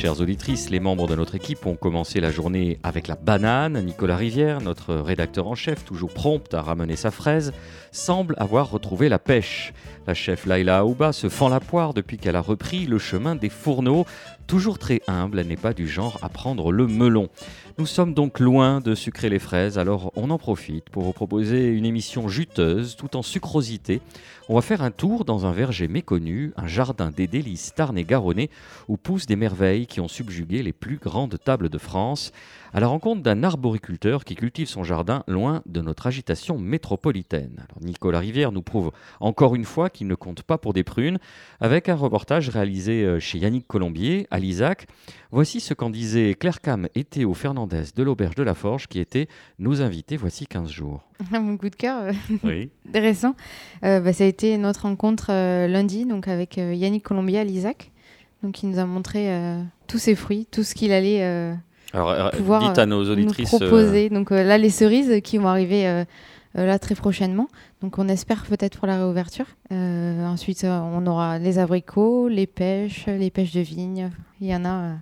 Chères auditrices, les membres de notre équipe ont commencé la journée avec la banane. Nicolas Rivière, notre rédacteur en chef, toujours prompt à ramener sa fraise, semble avoir retrouvé la pêche. La chef Laila Aouba se fend la poire depuis qu'elle a repris le chemin des fourneaux. Toujours très humble, elle n'est pas du genre à prendre le melon. Nous sommes donc loin de sucrer les fraises, alors on en profite pour vous proposer une émission juteuse tout en sucrosité. On va faire un tour dans un verger méconnu, un jardin des délices tarn et où poussent des merveilles qui ont subjugué les plus grandes tables de France à la rencontre d'un arboriculteur qui cultive son jardin loin de notre agitation métropolitaine. Alors Nicolas Rivière nous prouve encore une fois qu'il ne compte pas pour des prunes, avec un reportage réalisé euh, chez Yannick Colombier à l'Isaac. Voici ce qu'en disaient Claire Cam et Théo Fernandez de l'Auberge de la Forge, qui étaient nos invités voici 15 jours. Mon coup de cœur euh, Oui. récent, euh, bah, ça a été notre rencontre lundi donc avec Yannick Colombier à l'Isaac. Donc il nous a montré tous ses fruits, tout ce qu'il allait alors, euh, pouvoir dites à nos nous auditrices. euh, proposer. Donc euh, là, les cerises qui vont arriver euh, euh, là très prochainement. Donc on espère peut-être pour la réouverture. Euh, ensuite, euh, on aura les abricots, les pêches, les pêches de vigne. Il y en a euh,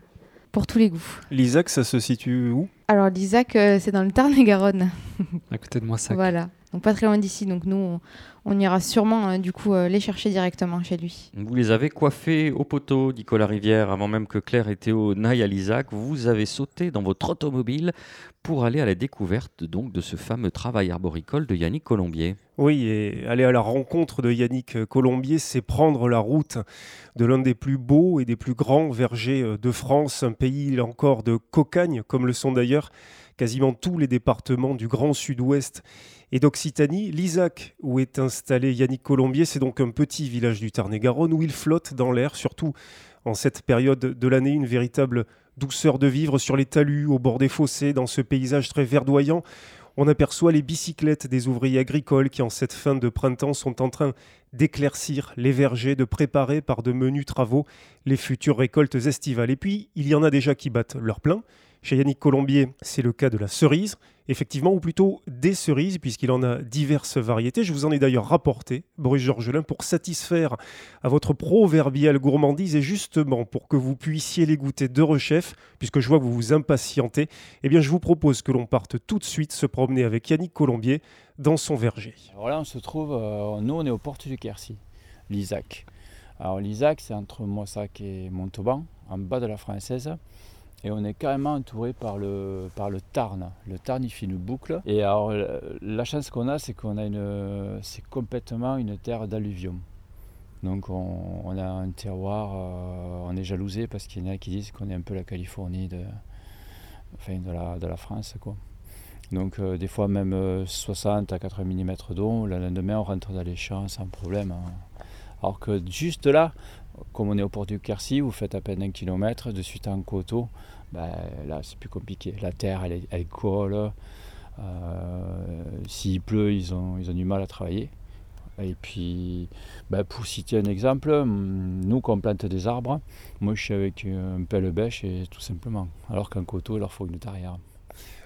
pour tous les goûts. L'Isaac, ça se situe où? Alors l'Isaac, euh, c'est dans le Tarn-et-Garonne. à côté de moi ça. Voilà. Donc pas très loin d'ici. Donc nous, on, on ira sûrement euh, du coup euh, les chercher directement chez lui. Vous les avez coiffés au poteau, Nicolas Rivière, avant même que Claire et Théo n'aillent à l'Isaac. Vous avez sauté dans votre automobile pour aller à la découverte donc de ce fameux travail arboricole de Yannick Colombier. Oui, et aller à la rencontre de Yannick Colombier, c'est prendre la route de l'un des plus beaux et des plus grands vergers euh, de France, un pays là encore de cocagne, comme le sont d'ailleurs quasiment tous les départements du Grand Sud-Ouest et d'Occitanie. L'Isaac, où est installé Yannick Colombier, c'est donc un petit village du Tarn-et-Garonne où il flotte dans l'air, surtout en cette période de l'année, une véritable douceur de vivre sur les talus, au bord des fossés, dans ce paysage très verdoyant. On aperçoit les bicyclettes des ouvriers agricoles qui, en cette fin de printemps, sont en train d'éclaircir les vergers, de préparer par de menus travaux les futures récoltes estivales. Et puis, il y en a déjà qui battent leur plein. Chez Yannick Colombier, c'est le cas de la cerise, effectivement, ou plutôt des cerises, puisqu'il en a diverses variétés. Je vous en ai d'ailleurs rapporté, Boris Georgelin, pour satisfaire à votre proverbiale gourmandise et justement pour que vous puissiez les goûter de rechef, puisque je vois que vous vous impatientez, eh bien je vous propose que l'on parte tout de suite se promener avec Yannick Colombier dans son verger. Alors là, on se trouve, euh, nous, on est aux portes du Quercy, l'Isaac. Alors l'Isaac, c'est entre Moissac et Montauban, en bas de la Française. Et on est carrément entouré par le, par le Tarn. Le Tarn, il fait une boucle. Et alors, la- chance qu'on a, c'est qu'on a une, c'est complètement une terre d'alluvium. Donc, on, a un terroir, euh, on est jalousé parce qu'il y en a qui disent qu'on est un peu la Californie de, enfin, de, la, de la France. Donc euh, des fois même euh, 60 à 80 mm d'eau, le lendemain on rentre dans les champs sans problème. hein. Alors que juste là, comme on est au port du Quercy, vous faites à peine un kilomètre, de suite en coteau, ben, là c'est plus compliqué. La terre elle, colle, euh, s'il pleut ils ont, ils ont du mal à travailler. Et puis, ben, pour citer un exemple, hum, nous quand on plante des arbres, moi je suis avec un pelle bêche et tout simplement. Alors qu'un coteau il leur faut une tarière.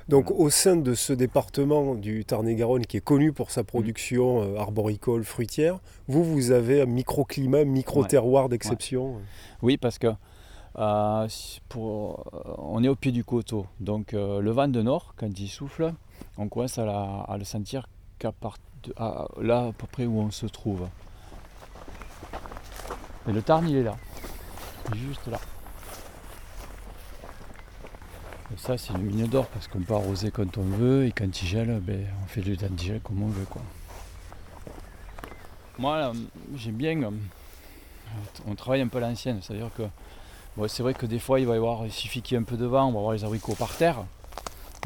Donc au sein de ce département du Tarn-et-Garonne qui est connu pour sa production euh, arboricole, fruitière, vous, vous avez un microclimat, micro-terroir d'exception? Oui, parce que euh, euh, on est au pied du coteau. Donc euh, le vent de nord, quand il souffle, on commence à, le sentir qu'à là à peu près où on se trouve. Et le Tarn, il est là. Juste là. Ça, c'est une mine d'or parce qu'on peut arroser quand on veut et quand il gèle, ben, on fait du gel comme on veut. Quoi. Moi, j'aime bien. on travaille un peu l'ancienne, c'est-à-dire que c'est vrai que des fois il va y avoir, il suffit qu'il y ait un peu de vent, on va avoir les abricots par terre.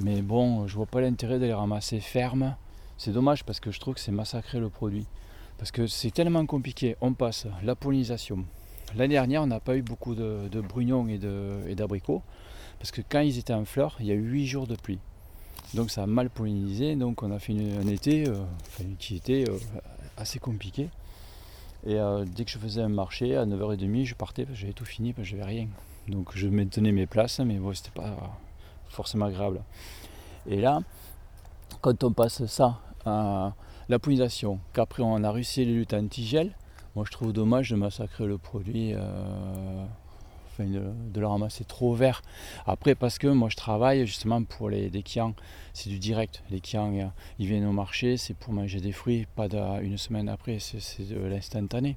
Mais bon, je vois pas l'intérêt de les ramasser fermes. C'est dommage parce que je trouve que c'est massacrer le produit. Parce que c'est tellement compliqué. On passe la pollinisation. L'année dernière, on n'a pas eu beaucoup de, de brugnons et d'abricots. parce que quand ils étaient en fleurs, il y a eu 8 jours de pluie. Donc ça a mal pollinisé, donc on a fait un été qui était assez compliqué. Et dès que je faisais un marché, à 9h30, je partais j'avais tout fini, parce que j'avais rien. Donc je maintenais mes places, mais bon, c'était pas forcément agréable. Et là, quand on passe ça à la pollinisation, qu'après on a réussi les luttes antigel, moi je trouve dommage de massacrer le produit, euh, enfin de, le ramasser trop vert. Après parce que moi je travaille justement pour les, les c'est du direct. Les clients euh, ils viennent au marché, c'est pour manger des fruits, pas une semaine après, c'est de l'instantané.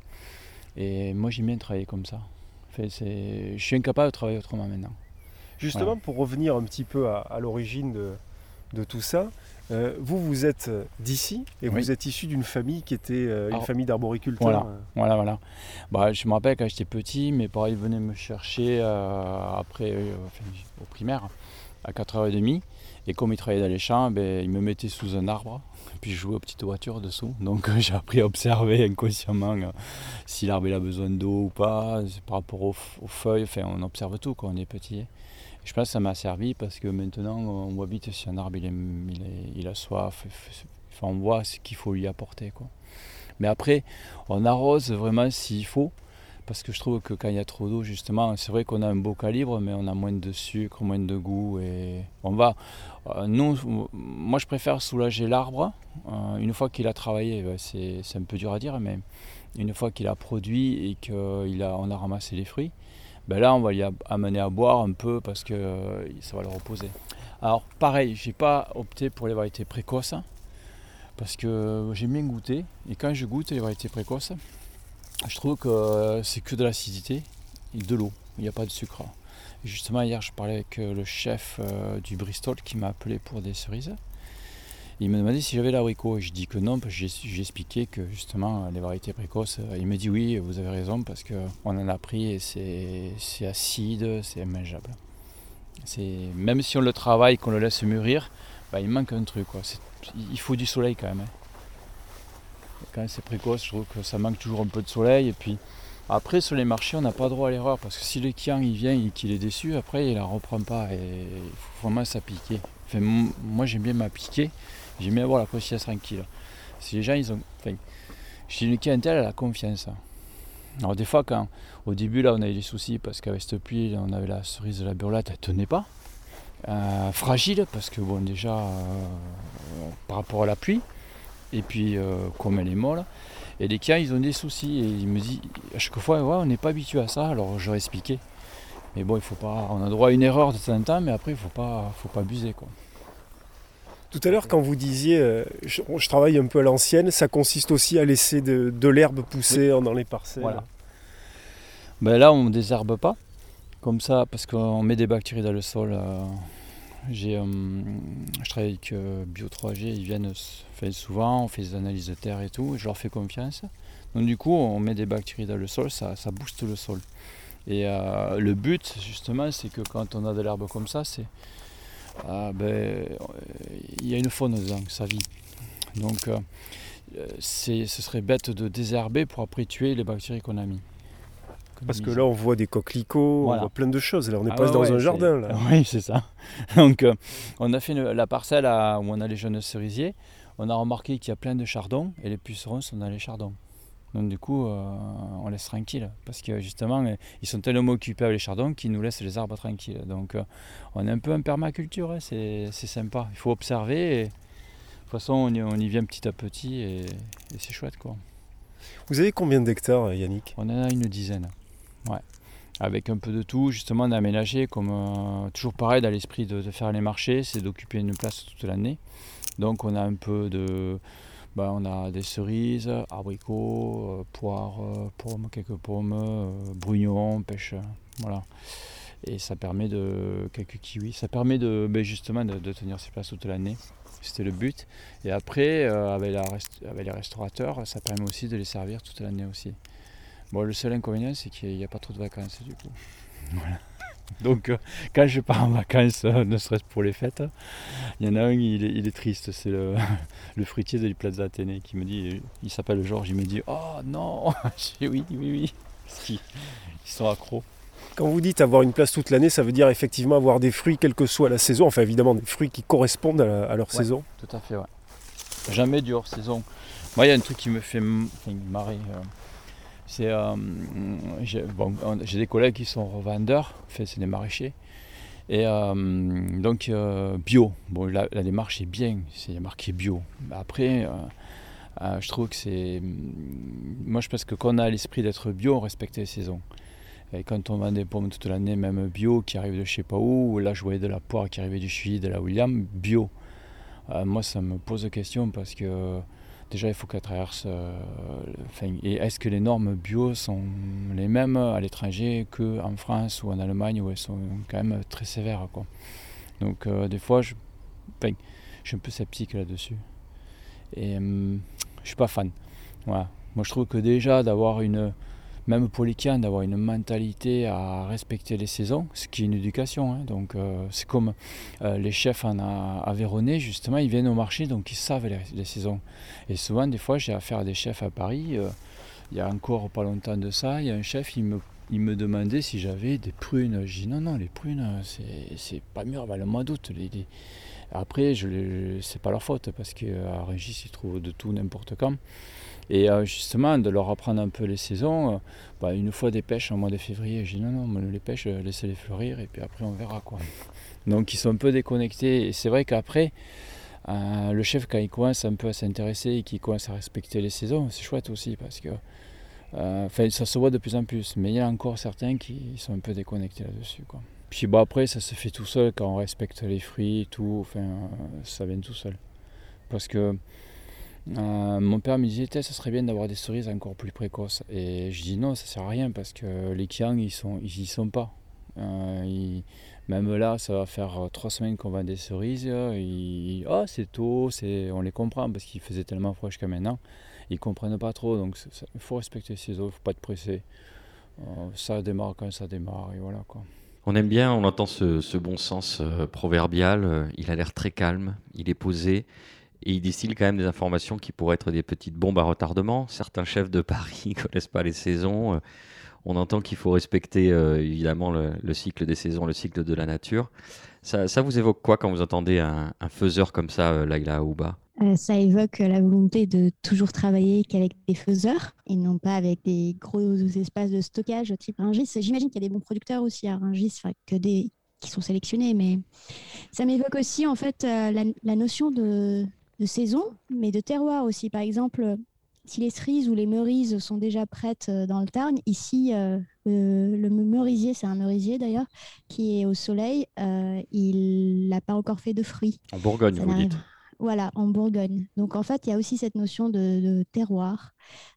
Et moi j'aime bien travailler comme ça. je suis incapable de travailler autrement maintenant. Justement, pour revenir un petit peu à, l'origine de, tout ça, euh, vous, vous êtes euh, d'ici et vous êtes issu d'une famille qui était euh, une famille d'arboriculteurs. Voilà, voilà. voilà. Bah, je me rappelle quand j'étais petit, mes parents venaient me chercher après, au primaire, à 4h30. Et comme ils travaillaient dans les champs, ben, ils me mettaient sous un arbre, puis je jouais aux petites voitures dessous. Donc j'ai appris à observer inconsciemment si l'arbre a besoin d'eau ou pas, par rapport aux, feuilles. Enfin, on observe tout quand on est petit. Je pense que ça m'a servi parce que maintenant on voit vite si un arbre il, a soif, on voit ce qu'il faut lui apporter. Mais après, on arrose vraiment s'il faut, parce que je trouve que quand il y a trop d'eau, justement, c'est vrai qu'on a un beau calibre, mais on a moins de sucre, moins de goût. Et on va. Euh, moi, je préfère soulager l'arbre euh, une fois qu'il a travaillé. C'est, un peu dur à dire, mais une fois qu'il a produit et qu'on a, a ramassé les fruits, ben là on va l'y amener à boire un peu parce que euh, ça va le reposer. Alors pareil, j'ai pas opté pour les variétés précoces parce que j'aime bien goûter et quand je goûte les variétés précoces, je trouve que euh, c'est que de l'acidité et de l'eau, il n'y a pas de sucre. justement hier je parlais avec euh, le chef du Bristol qui m'a appelé pour des cerises il me demandait si j'avais l'abricot. Je dis que non, parce que j'ai expliqué que justement les variétés précoces. Euh, il me dit oui, vous avez raison, parce qu'on en a pris et c'est acide, c'est immangeable. Même si on le travaille, qu'on le laisse mûrir, bah, il manque un truc. Quoi. Il faut du soleil quand même. Hein. Quand c'est précoce, je trouve que ça manque toujours un peu de soleil. Et puis après, sur les marchés, on n'a pas droit à l'erreur, parce que si le client il vient et qu'il est déçu, après il ne la reprend pas. Et il faut vraiment s'appliquer. Moi j'aime bien m'appliquer. J'aime bien avoir la conscience tranquille. Si les gens, ils ont. Je dis une clientèle, elle a confiance. Alors, des fois, quand au début, là, on a eu des soucis parce qu'avec cette pluie, on avait la cerise de la burlette, elle tenait pas. Euh, fragile parce que, bon, déjà, euh, par rapport à la pluie, et puis, euh, comme elle est molle, et les clients, ils ont des soucis. Et ils me disent, à chaque fois, ouais, on n'est pas habitué à ça, alors j'aurais expliqué. Mais bon, il faut pas. On a droit à une erreur de temps en temps, mais après, il faut pas, faut pas abuser, quoi. Tout à l'heure, quand vous disiez euh, je, travaille un peu à l'ancienne, ça consiste aussi à laisser de, l'herbe pousser dans les parcelles. Voilà. Ben là, on ne désherbe pas, comme ça, parce qu'on met des bactéries dans le sol. Euh, j'ai, euh, je travaille avec Bio3G, ils viennent souvent, on fait des analyses de terre et tout, je leur fais confiance. Donc du coup, on met des bactéries dans le sol, ça, ça booste le sol. Et le but, justement, c'est que quand on a de l'herbe comme ça, c'est ah, ben, il y a une faune dedans, ça vit. Donc euh, ce serait bête de désherber pour après tuer les bactéries qu'on a mis. Parce que là, on voit des coquelicots, on voit plein de choses. Là, on n'est ah pas dans un jardin. Là. Oui, c'est ça. Donc, euh, on a fait la parcelle où on a les jeunes cerisiers. On a remarqué qu'il y a plein de chardons et les pucerons sont dans les chardons. Donc du coup, euh, on laisse tranquille. Parce que justement, euh, ils sont tellement occupés avec les chardons qu'ils nous laissent les arbres tranquilles. Donc euh, on est un peu en permaculture, hein, c'est sympa. Il faut observer. Et, de toute façon, on y, vient petit à petit et, c'est chouette. quoi. Vous avez combien d'hectares, Yannick? On en a une dizaine. Ouais. Avec un peu de tout, justement d'aménager, comme toujours pareil dans l'esprit de, de, faire les marchés, c'est d'occuper une place toute l'année. Donc on a un peu de, ben, on a des cerises, abricots, euh, poires, euh, pommes, quelques pommes, euh, brugnons, pêche. voilà. Et ça permet de. quelques kiwis. Ça permet de ben, justement de, tenir ses places toute l'année. C'était le but. Et après, avec, les restaurateurs, ça permet aussi de les servir toute l'année aussi. Bon, le seul inconvénient, c'est qu'il n'y a pas trop de vacances du coup. Voilà. Donc euh, quand je pars en vacances, euh, ne serait-ce pour les fêtes, il y en a un, il est, triste, c'est le, fruitier de Plaza Athénée qui me dit, il s'appelle Georges, il me dit Oh non Je dis oui, oui, oui. Parce qu'ils sont accros. Quand vous dites avoir une place toute l'année, ça veut dire effectivement avoir des fruits quelle que soit la saison, enfin évidemment des fruits qui correspondent à, leur saison. Tout à fait, ouais. Jamais du hors saison. Moi, il y a un truc qui me fait marrer. Euh, c'est, euh, j'ai, des collègues qui sont revendeurs, fait c'est des maraîchers. Et euh, donc bio. Bon, la, démarche est bien, c'est marqué bio. Après, je trouve que c'est. Moi, je pense que quand on a l'esprit d'être bio, on respecte les saisons. Et quand on vend des pommes toute l'année, même bio, qui arrivent de je sais pas où, là je voyais de la poire qui arrivait du Chili, de la William, bio. moi, ça me pose question parce que déjà il faut qu'elle traverse. Euh, et est-ce que les normes bio sont les mêmes à l'étranger qu'en France ou en Allemagne où elles sont quand même très sévères. Donc euh, des fois je, suis un peu sceptique là-dessus. Et hum, je suis pas fan. Moi je trouve que déjà d'avoir une même pour les cannes, d'avoir une mentalité à respecter les saisons, ce qui est une éducation. Hein. Donc euh, c'est comme euh, les chefs en Aveyronais, justement, ils viennent au marché, donc ils savent les, saisons. Et souvent, des fois, j'ai affaire à des chefs à Paris. Euh, il y a encore pas longtemps de ça, il y a un chef, il me, me demandait si j'avais des prunes. Je dis non, non, les prunes, c'est pas mûr avant le mois d'août. Après, je c'est pas leur faute, parce qu'à Régis, ils trouvent de tout n'importe quand. Et euh, justement, de leur apprendre un peu les saisons, euh, bah, une fois des pêches en mois de février, j'ai dit non, non, les pêches, euh, laissez-les fleurir et puis après on verra quoi. Donc ils sont un peu déconnectés et c'est vrai qu'après, le chef quand il commence un peu à s'intéresser et qu'il commence à respecter les saisons, c'est chouette aussi parce que ça se voit de plus en plus, mais il y a encore certains qui sont un peu déconnectés là-dessus. Quoi. Puis bon, après, ça se fait tout seul quand on respecte les fruits, et tout, enfin, ça vient tout seul. Parce que euh, mon père me disait, ça serait bien d'avoir des cerises encore plus précoces. Et je dis non, ça sert à rien parce que les kiang, ils sont, ils y sont pas. Euh, même là, ça va faire euh, trois semaines qu'on vend des cerises. oh, c'est tôt, on les comprend parce qu'il faisait tellement froid jusqu'à maintenant. Ils comprennent pas trop, donc il faut respecter ces eaux, faut pas être pressé. ça démarre quand ça démarre, et voilà quoi. On aime bien, on entend ce bon sens proverbial. il a l'air très calme, il est posé. Et il distille quand même des informations qui pourraient être des petites bombes à retardement. Certains chefs de Paris ne connaissent pas les saisons. Euh, on entend qu'il faut respecter euh, évidemment le, cycle des saisons, le cycle de la nature. Ça, vous évoque quoi quand vous entendez un, faiseur comme ça, euh, Laila Aouba? Ça évoque la volonté de toujours travailler qu'avec des faiseurs et non pas avec des gros espaces de stockage type Ringis. J'imagine qu'il y a des bons producteurs aussi à Ringis, que des qui sont sélectionnés, mais ça m'évoque aussi en fait la notion de, de saison, mais de terroir aussi. Par exemple, si les cerises ou les meurises sont déjà prêtes euh, dans le Tarn, ici, euh, le meurisier, c'est un meurisier d'ailleurs, qui est au soleil, euh, il n'a pas encore fait de fruits. En Bourgogne, vous dites voilà, en Bourgogne. Donc en fait, il y a aussi cette notion de, terroir,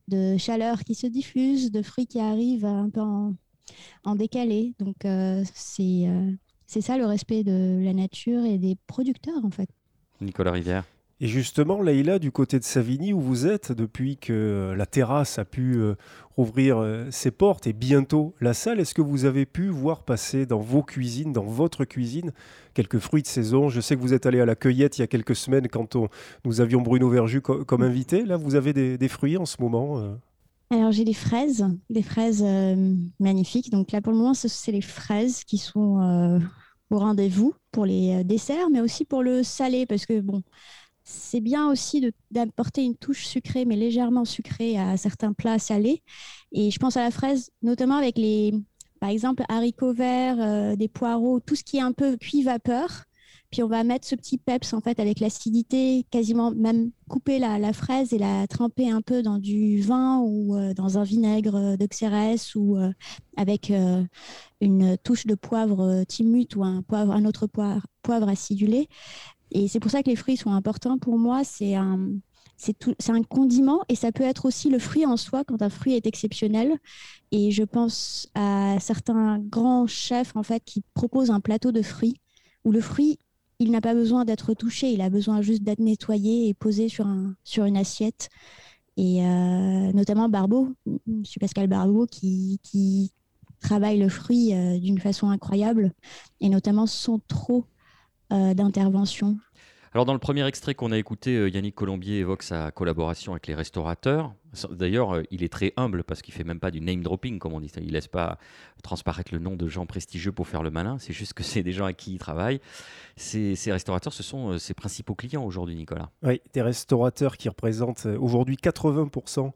de chaleur qui se diffuse, de fruits qui arrivent un peu en, décalé. Donc c'est ça le respect de la nature et des producteurs en fait. Nicolas Rivière et justement, Leïla, du côté de Savigny, où vous êtes, depuis que euh, la terrasse a pu euh, rouvrir euh, ses portes et bientôt la salle, est-ce que vous avez pu voir passer dans vos cuisines, dans votre cuisine, quelques fruits de saison? Je sais que vous êtes allé à la cueillette il y a quelques semaines quand nous avions Bruno Verju comme invité. Là, vous avez des, fruits en ce moment alors j'ai des fraises, des fraises magnifiques. Donc là pour le moment, c'est les fraises qui sont au rendez-vous pour les desserts, mais aussi pour le salé, parce que bon, c'est bien aussi d'apporter une touche sucrée, mais légèrement sucrée à certains plats salés. Et je pense à la fraise, notamment avec les, par exemple, haricots verts, euh, des poireaux, tout ce qui est un peu cuit vapeur. Puis on va mettre ce petit peps en fait avec l'acidité, quasiment même couper la, fraise et la tremper un peu dans du vin ou euh, dans un vinaigre de xérès ou euh, avec une touche de poivre timut ou un, poivre, un autre poivre, poivre acidulé. Et c'est pour ça que les fruits sont importants pour moi. C'est un, c'est, un condiment et ça peut être aussi le fruit en soi quand un fruit est exceptionnel. Et je pense à certains grands chefs en fait qui proposent un plateau de fruits où le fruit il n'a pas besoin d'être touché, il a besoin juste d'être nettoyé et posé sur, un, sur une assiette. Et euh, notamment Barbeau, M. Pascal Barbeau, qui, travaille le fruit euh, d'une façon incroyable, et notamment sans trop d'intervention. Alors dans le premier extrait qu'on a écouté, euh, Yannick Colombier évoque sa collaboration avec les restaurateurs. D'ailleurs, euh, il est très humble parce qu'il fait même pas du name dropping, comme on dit. Il laisse pas transparaître le nom de gens prestigieux pour faire le malin. C'est juste que c'est des gens à qui il travaille. Ces, ces restaurateurs, ce sont euh, ses principaux clients aujourd'hui, Nicolas. Oui, des restaurateurs qui représentent aujourd'hui 80%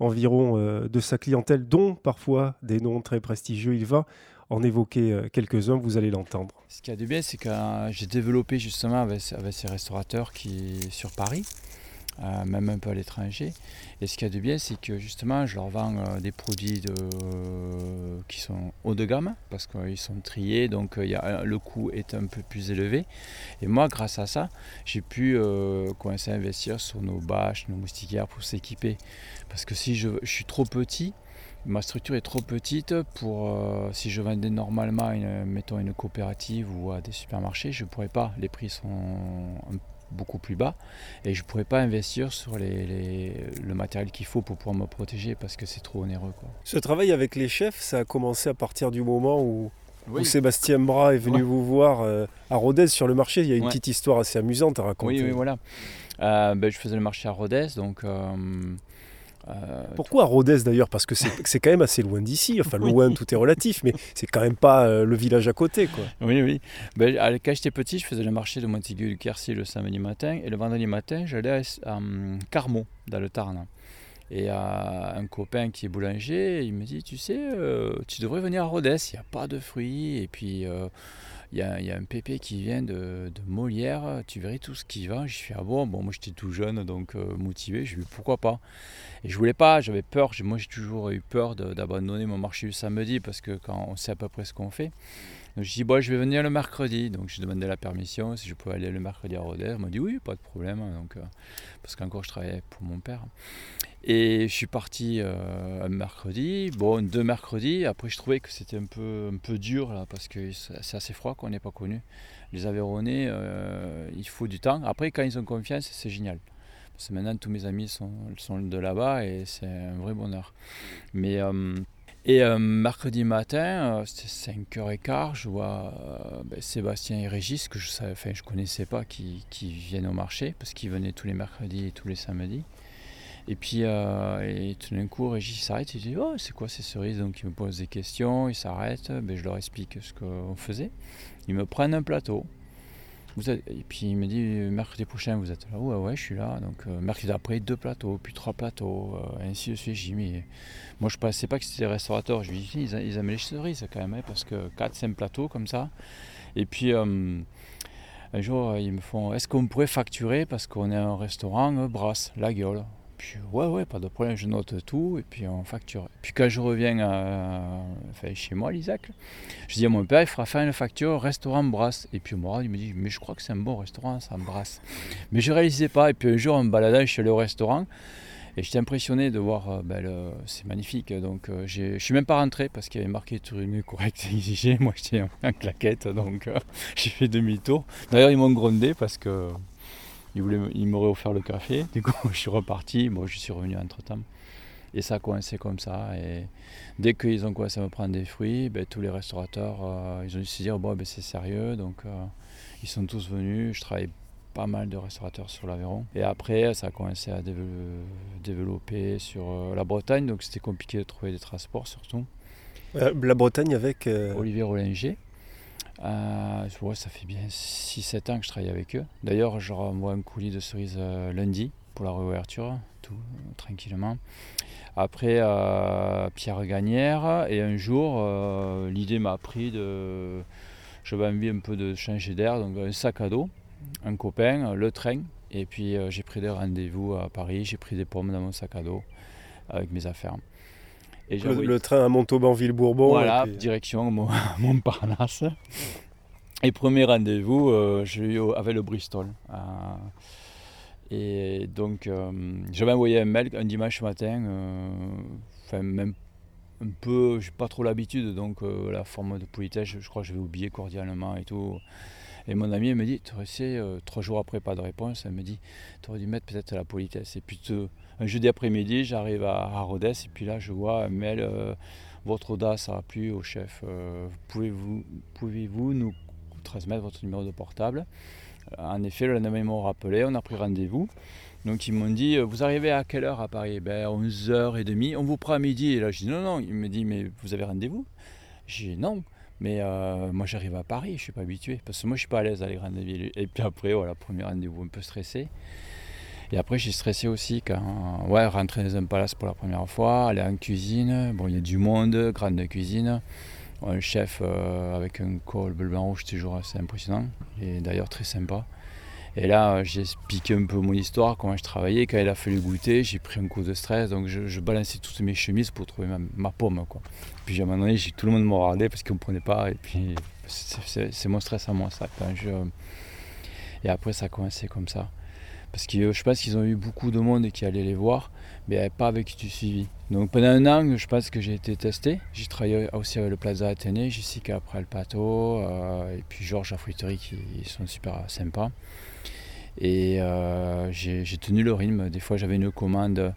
environ de sa clientèle, dont parfois des noms très prestigieux. Il va en évoquer euh, quelques-uns, vous allez l'entendre. Ce qui a du bien, c'est que euh, j'ai développé justement avec, ces restaurateurs qui sur Paris, euh, même un peu à l'étranger. Et ce qui a du bien, c'est que justement, je leur vends des produits de, qui sont haut de gamme, parce qu'ils sont triés, donc y le coût est un peu plus élevé. Et moi, grâce à ça, j'ai pu commencer à investir sur nos bâches, nos moustiquaires pour s'équiper. Parce que si je suis trop petit, ma structure est trop petite pour, euh, si je vendais normalement, une, mettons une coopérative ou à des supermarchés, je ne pourrais pas. Les prix sont beaucoup plus bas et je ne pourrais pas investir sur les, le matériel qu'il faut pour pouvoir me protéger parce que c'est trop onéreux. Quoi. Ce travail avec les chefs, ça a commencé à partir du moment où, Sébastien Bras est venu vous voir euh, à Rodez sur le marché. Il y a une petite histoire assez amusante à raconter. Oui, oui voilà. Euh, ben, je faisais le marché à Rodez, donc euh, Pourquoi à Rodez d'ailleurs? Parce que c'est quand même assez loin d'ici. Enfin, loin, tout est relatif, mais c'est quand même pas euh, le village à côté. Quoi. Oui, oui. Ben, quand j'étais petit, je faisais le marché de Montaigu du Quercy le samedi matin. Et le vendredi matin, j'allais à, um, Carmont, dans le Tarn. Et un copain qui est boulanger, il me dit Tu sais, euh, tu devrais venir à Rodez, il n'y a pas de fruits. Et puis il y, a, un pépé qui vient de, Molière, tu verrais tout ce qui va. Je suis ah bon, bon moi j'étais tout jeune, donc euh, motivé, je lui pourquoi pas. Et je voulais pas, j'avais peur, moi j'ai toujours eu peur d'abandonner mon marché le samedi parce que quand on sait à peu près ce qu'on fait. Donc je dis bon, je vais venir le mercredi. Donc j'ai demandé la permission si je pouvais aller le mercredi à Rodez. Il m'a dit oui, pas de problème. Donc, euh, parce qu'encore je travaillais pour mon père. Et je suis parti euh, un mercredi, bon, deux mercredis. Après, je trouvais que c'était un peu, un peu dur là, parce que c'est assez froid qu'on n'est pas connu. Les Aveyronais, euh, il faut du temps. Après, quand ils ont confiance, c'est génial. Parce que maintenant, tous mes amis sont, sont de là-bas et c'est un vrai bonheur. Mais, euh, et mercredi matin, c'était 5h15, je vois ben, Sébastien et Régis, que je ne connaissais pas, qui, viennent au marché, parce qu'ils venaient tous les mercredis et tous les samedis. Et puis, euh, et tout d'un coup, Régis s'arrête et dit Oh, c'est quoi ces cerises? Donc, il me pose des questions, il s'arrête, ben, je leur explique ce qu'on faisait. Ils me prennent un plateau. Et puis, il me dit Mercredi prochain, vous êtes là Ouais, ouais, je suis là. Donc, euh, mercredi d'après, deux plateaux, puis trois plateaux, euh, ainsi de suite. J'ai mais moi, je ne pensais pas que c'était des restaurateurs. Je lui dis Ils, ils aiment les cerises quand même, hein, parce que 4-5 plateaux comme ça. Et puis. un jour, ils me font Est-ce qu'on pourrait facturer parce qu'on est un restaurant brasse la gueule puis ouais, ouais, pas de problème, je note tout et puis on facture. Puis quand je reviens chez moi, l'Isaac, je dis à mon père, il fera faire une facture restaurant Brasse. Et puis moi, il me dit, mais je crois que c'est un bon restaurant, ça Brasse. Mais je réalisais pas. Et puis un jour, en baladant, je suis allé au restaurant. Et j'étais impressionné de voir, euh, ben, c'est magnifique. Donc euh, je suis même pas rentré parce qu'il y avait marqué tourisme correct exigé. Moi j'étais en, claquette, donc euh, j'ai fait demi-tour. D'ailleurs ils m'ont grondé parce que il, m'aurait offert le café. Du coup, je suis reparti. Moi, je suis revenu entre-temps. Et ça a coincé comme ça. Et dès qu'ils ont commencé à me prendre des fruits, ben, tous les restaurateurs, euh, ils ont dû se dire, bon, ben, c'est sérieux. Donc, euh, ils sont tous venus. Je travaille pas mal de restaurateurs sur l'Aveyron. Et après, ça a commencé à développer sur euh, la Bretagne. Donc, c'était compliqué de trouver des transports, surtout. la Bretagne avec... Olivier Rollinger. Euh, ça fait bien 6-7 ans que je travaille avec eux. D'ailleurs, je renvoie un coulis de cerises euh, lundi pour la réouverture, tout tranquillement. Après, euh, Pierre Gagnère, et un jour, l'idée m'a pris de. J'avais envie un peu de changer d'air, donc un sac à dos, un copain, le train, et puis j'ai pris des rendez-vous à Paris, j'ai pris des pommes dans mon sac à dos avec mes affaires le, train à Montauban-Ville-Bourbon. Voilà, direction Montparnasse. Et premier rendez-vous, euh, j'ai eu avec le Bristol. Euh, et donc, euh, j'avais envoyé un mail un dimanche matin, enfin, même un peu, j'ai pas trop l'habitude, donc la forme de politesse, je, crois que je vais oublier cordialement et tout. Et mon ami me dit, tu sais, trois jours après, pas de réponse, elle me dit, tu aurais dû mettre peut-être la politesse. Et puis, un jeudi après-midi, j'arrive à, à, et puis là, je vois un mail euh, Votre audace a plu au chef. Euh, pouvez-vous pouvez nous transmettre votre numéro de portable? En effet, le lendemain, ils m'ont rappelé, on a pris rendez-vous. Donc ils m'ont dit, vous arrivez à quelle heure à Paris? Ben, 11h30, on vous prend à midi. Et là, je dis non, non. Il me dit, mais vous avez rendez-vous? J'ai dit non. Mais euh, moi j'arrive à Paris, je ne suis pas habitué. Parce que moi je suis pas à l'aise dans les grandes villes. Et puis après, voilà, premier rendez-vous un peu stressé. Et après j'ai stressé aussi quand ouais, rentrer dans un palace pour la première fois, aller en cuisine. Bon, il y a du monde, grande cuisine. Un chef euh, avec un col bleu blanc rouge, toujours assez impressionnant. Et d'ailleurs très sympa. Et là, j'ai expliqué un peu mon histoire, comment je travaillais. Quand il a fallu goûter, j'ai pris un coup de stress. Donc, je, balançais toutes mes chemises pour trouver ma, pomme. Quoi. Puis, à un moment donné, tout le monde me regardait parce qu'ils ne comprenaient pas. Et puis, c'est mon stress à moi, ça. Et après, ça a commencé comme ça. Parce que je pense qu'ils ont eu beaucoup de monde qui allait les voir, mais pas avec du suivi. Donc pendant un an, je pense que j'ai été testé. J'ai travaillé aussi avec le Plaza Athénée, Jessica après le Pato, euh, et puis Georges à Fruiterie qui sont super sympas. Et euh, j'ai tenu le rythme. Des fois, j'avais une commande.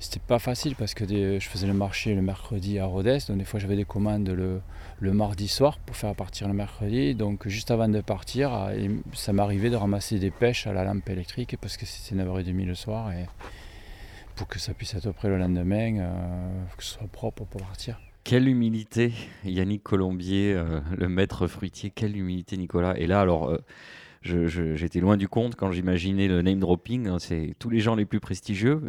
C'était pas facile parce que je faisais le marché le mercredi à Rodez. Donc, des fois, j'avais des commandes le, le, mardi soir pour faire partir le mercredi. Donc, juste avant de partir, ah, ça m'arrivait de ramasser des pêches à la lampe électrique parce que c'était 9h30 le soir. Et pour que ça puisse être prêt le lendemain, euh, que ce soit propre pour partir. Quelle humilité, Yannick Colombier, euh, le maître fruitier. Quelle humilité, Nicolas. Et là, alors j'étais loin du compte quand j'imaginais le name dropping. Hein, c'est tous les gens les plus prestigieux.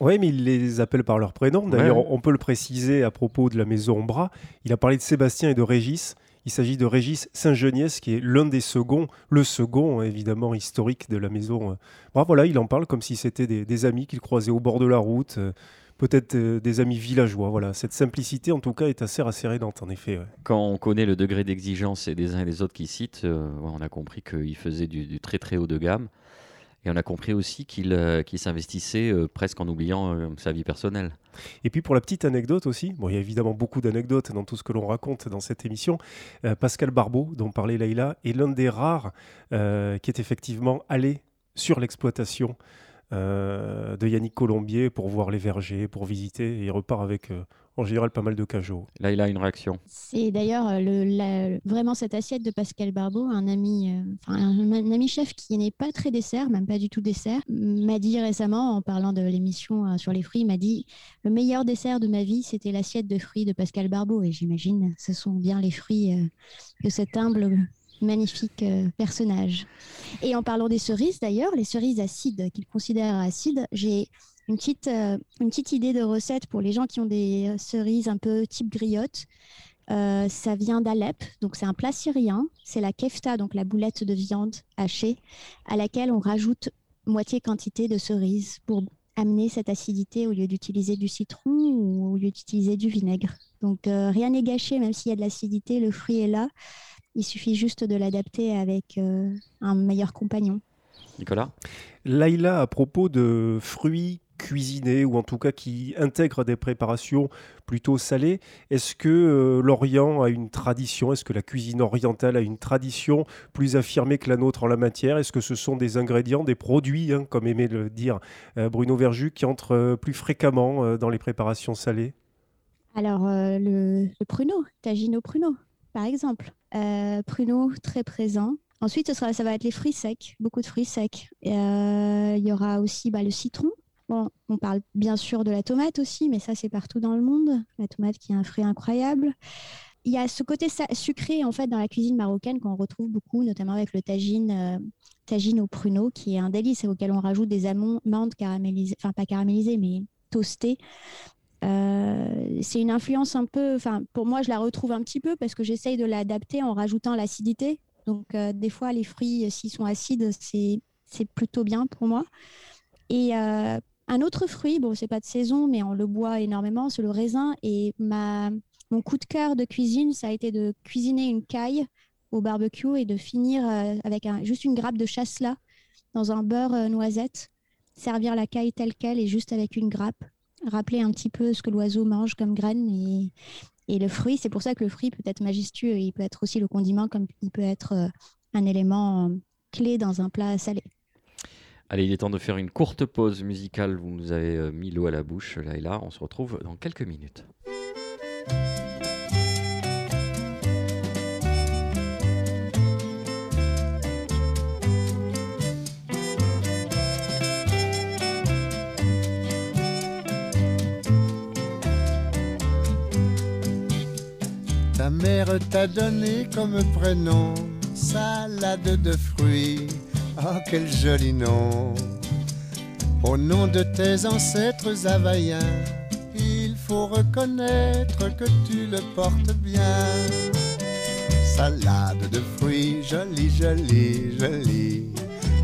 Oui, mais il les appelle par leur prénom. D'ailleurs, on peut le préciser à propos de la maison Bras. Il a parlé de Sébastien et de Régis. Il s'agit de Régis Saint-Geniès, qui est l'un des seconds, le second évidemment historique de la maison. Bras. Voilà, il en parle comme si c'était des, des amis qu'il croisait au bord de la route peut-être euh, des amis villageois. Voilà, cette simplicité en tout cas est assez rassérénante en effet. Quand on connaît le degré d'exigence des uns et des autres qui citent, euh, on a compris qu'il faisait du, très très haut de gamme. Et on a compris aussi qu'il euh, s'investissait presque en oubliant sa vie personnelle. Et puis pour la petite anecdote aussi, bon, il y a évidemment beaucoup d'anecdotes dans tout ce que l'on raconte dans cette émission. Pascal Barbeau, dont parlait Laïla, est l'un des rares qui est effectivement allé sur l'exploitation euh, de Yannick Colombier pour voir les vergers, pour visiter. Et il repart avec euh, en général pas mal de cajots. Là, il a une réaction? C'est d'ailleurs euh, vraiment cette assiette de Pascal Barbeau, un ami, un, ami chef qui n'est pas très dessert, même pas du tout dessert, m'a dit récemment, en parlant de l'émission sur les fruits, m'a dit le meilleur dessert de ma vie, c'était l'assiette de fruits de Pascal Barbeau. Et j'imagine, ce sont bien les fruits que cet humble magnifique euh, personnage. Et en parlant des cerises, d'ailleurs, les cerises acides qu'il considère acides, j'ai une petite, euh, une petite idée de recette pour les gens qui ont des euh, cerises un peu type griotte. ça vient d'Alep, donc c'est un plat syrien. C'est la kefta, donc la boulette de viande hachée, à laquelle on rajoute moitié quantité de cerises pour amener cette acidité au lieu d'utiliser du citron ou au lieu d'utiliser du vinaigre. Donc rien n'est gâché, même s'il y a de l'acidité, le fruit est là. Il suffit juste de l'adapter avec euh, un meilleur compagnon. Nicolas? Laïla, à propos de fruits cuisinés ou en tout cas qui intègrent des préparations plutôt salées, est-ce que euh, l'Orient a une tradition, est-ce que la cuisine orientale a une tradition plus affirmée que la nôtre en la matière? Est-ce que ce sont des ingrédients, des produits, hein, comme aimait le dire euh, Bruno Verju, qui entrent plus fréquemment dans les préparations salées? Alors, le, pruneau, tagino pruneau, par exemple. Euh, pruneau très présent. Ensuite, ce sera, ça va être les fruits secs, beaucoup de fruits secs. Euh, il y aura aussi bah, le citron. On parle bien sûr de la tomate aussi, mais ça c'est partout dans le monde. La tomate qui est un fruit incroyable. Il y a ce côté sucré en fait dans la cuisine marocaine qu'on retrouve beaucoup, notamment avec le tagine, euh, tagine au pruneau, qui est un délice auquel on rajoute des amandes caramélisées, enfin pas caramélisées, mais toastées, euh, c'est une influence un peu, enfin pour moi je la retrouve un petit peu parce que j'essaye de l'adapter en rajoutant l'acidité. Donc euh, des fois les fruits s'ils sont acides c'est plutôt bien pour moi. Et un autre fruit, bon c'est pas de saison mais on le boit énormément, c'est le raisin. Et ma mon coup de cœur de cuisine ça a été de cuisiner une caille au barbecue et de finir avec un, juste une grappe de chasselas dans un beurre noisette, servir la caille telle qu'elle et juste avec une grappe rappeler un petit peu ce que l'oiseau mange comme graines et, et le fruit. C'est pour ça que le fruit peut être majestueux. Il peut être aussi le condiment comme il peut être euh, un élément euh, clé dans un plat salé. Allez, il est temps de faire une courte pause musicale. Vous nous avez euh, mis l'eau à la bouche, là et là. On se retrouve dans quelques minutes. Ta mère t'a donné comme prénom salade de fruits Oh, quel joli nom! Au nom de tes ancêtres havaïens, il faut reconnaître que tu le portes bien. Salade de fruits, jolie, jolie, jolie.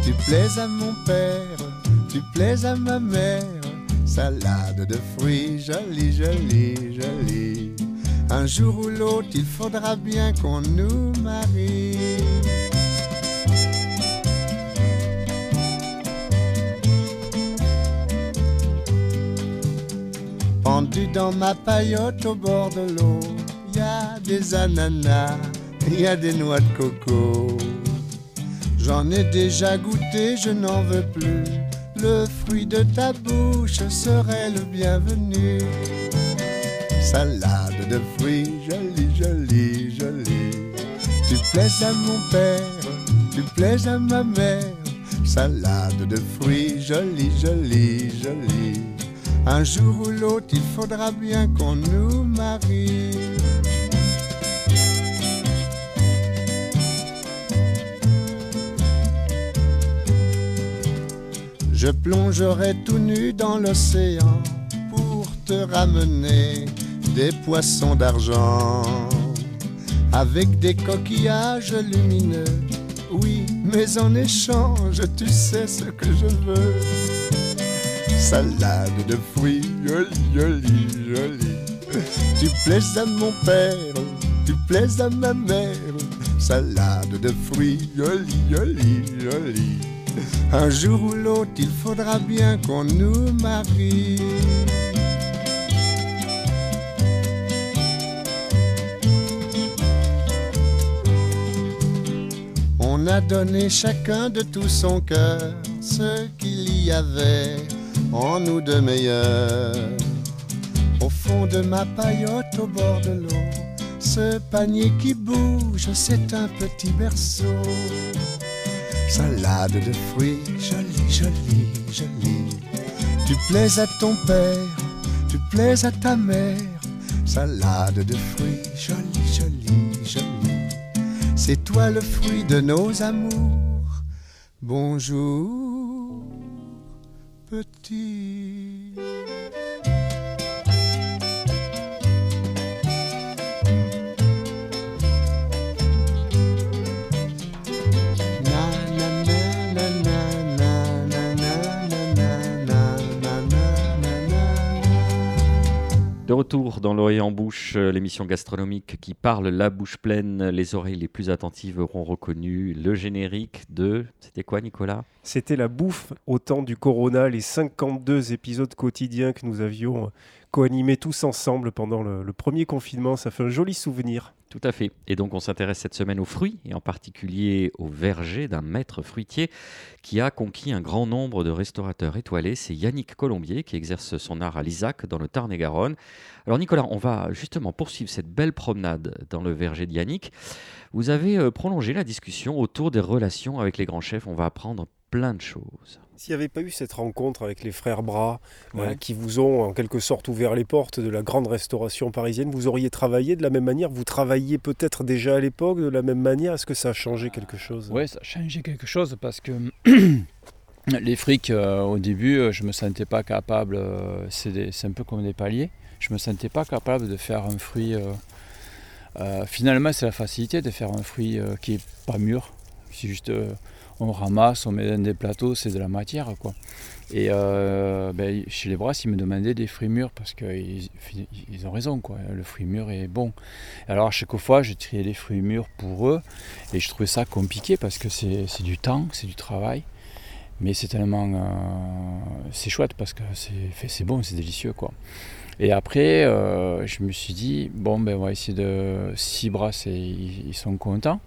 Tu plais à mon père, tu plais à ma mère. Salade de fruits, jolie, jolie, jolie. Un jour ou l'autre, il faudra bien qu'on nous marie. Pendu dans ma paillote au bord de l'eau, y a des ananas, y a des noix de coco. J'en ai déjà goûté, je n'en veux plus. Le fruit de ta bouche serait le bienvenu. Salade de fruits, jolie, jolie, jolie. Tu plais à mon père, tu plais à ma mère. Salade de fruits, jolie, jolie, jolie. Un jour ou l'autre, il faudra bien qu'on nous marie. Je plongerai tout nu dans l'océan pour te ramener des poissons d'argent avec des coquillages lumineux. Oui, mais en échange, tu sais ce que je veux. Salade de fruits, jolie, jolie, jolie. Tu plais à mon père, tu plais à ma mère. Salade de fruits, jolie, jolie, jolie. Un jour ou l'autre, il faudra bien qu'on nous marie. On a donné chacun de tout son cœur ce qu'il y avait en nous de meilleur. Au fond de ma paillote au bord de l'eau, ce panier qui bouge, c'est un petit berceau. Salade de fruits, jolie, jolie, jolie. Tu plais à ton père, tu plais à ta mère. Salade de fruits, jolie, jolie, jolie. C'est toi le fruit de nos amours. Bonjour, petit. De retour dans l'oreille en bouche, euh, l'émission gastronomique qui parle la bouche pleine. Les oreilles les plus attentives auront reconnu le générique de. C'était quoi, Nicolas? C'était la bouffe au temps du Corona, les 52 épisodes quotidiens que nous avions co-animés tous ensemble pendant le, le premier confinement. Ça fait un joli souvenir. Tout à fait. Et donc on s'intéresse cette semaine aux fruits, et en particulier au verger d'un maître fruitier qui a conquis un grand nombre de restaurateurs étoilés. C'est Yannick Colombier qui exerce son art à l'Isac dans le Tarn-et-Garonne. Alors Nicolas, on va justement poursuivre cette belle promenade dans le verger de Yannick. Vous avez euh, prolongé la discussion autour des relations avec les grands chefs. On va apprendre plein de choses. S'il n'y avait pas eu cette rencontre avec les frères Bras, euh, qui vous ont en quelque sorte ouvert les portes de la grande restauration parisienne, vous auriez travaillé de la même manière? Vous travailliez peut-être déjà à l'époque de la même manière? Est-ce que ça a changé quelque chose? Oui, ça a changé quelque chose parce que les frics, euh, au début, euh, je me sentais pas capable, euh, c'est des- c'est un peu comme des paliers, je me sentais pas capable de faire un fruit. euh, euh, finalement, c'est la facilité de faire un fruit euh, qui est pas mûr. C'est juste, euh, on ramasse, on met dans des plateaux, c'est de la matière, quoi. Et euh, ben, chez les brasses, ils me demandaient des fruits mûrs parce qu'ils ils ont raison, quoi. Le fruit mûr est bon. Alors à chaque fois, je triais les fruits mûrs pour eux et je trouvais ça compliqué parce que c'est du temps, c'est du travail. Mais c'est tellement. euh, c'est chouette parce que c'est bon, c'est délicieux, quoi. Et après, euh, je me suis dit, bon, ben, on va essayer de. Si brasses, et ils sont contents.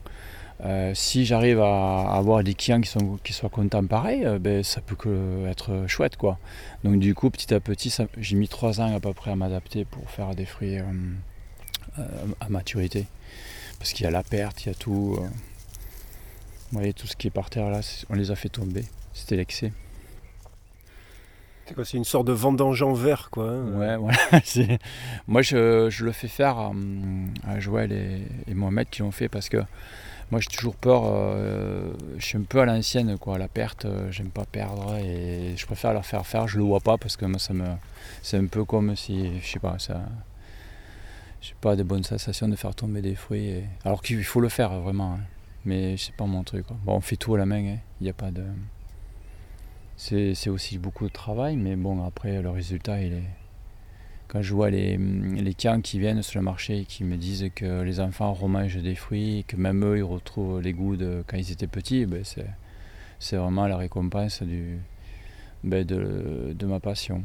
Euh, si j'arrive à avoir des clients qui, sont, qui soient contents pareil, euh, ben, ça peut que être chouette quoi. Donc du coup petit à petit, j'ai mis trois ans à peu près à m'adapter pour faire des fruits euh, à maturité. Parce qu'il y a la perte, il y a tout. Vous voyez tout ce qui est par terre là, c'est- on les a fait tomber. C'était l'excès. C'est une sorte de vendange en vert, quoi. Hein. Ouais, voilà. moi, je, le fais faire à, Joël et, Mohamed qui l'ont fait parce que moi, j'ai toujours peur. Euh, je suis un peu à l'ancienne, quoi. La perte, euh, j'aime pas perdre et je préfère leur faire faire. Je le vois pas parce que moi, ça me, c'est un peu comme si, je sais pas, ça. J'ai pas de bonnes sensations de faire tomber des fruits. Alors qu'il faut le faire vraiment, hein. mais c'est pas mon truc. Bon, on fait tout à la main. Hein. Il n'y a pas de c'est aussi beaucoup de travail, mais bon, après, le résultat, il est. Quand je vois les, les clients qui viennent sur le marché et qui me disent que les enfants remangent des fruits et que même eux, ils retrouvent les goûts de quand ils étaient petits, ben c'est vraiment la récompense du, ben de, de ma passion.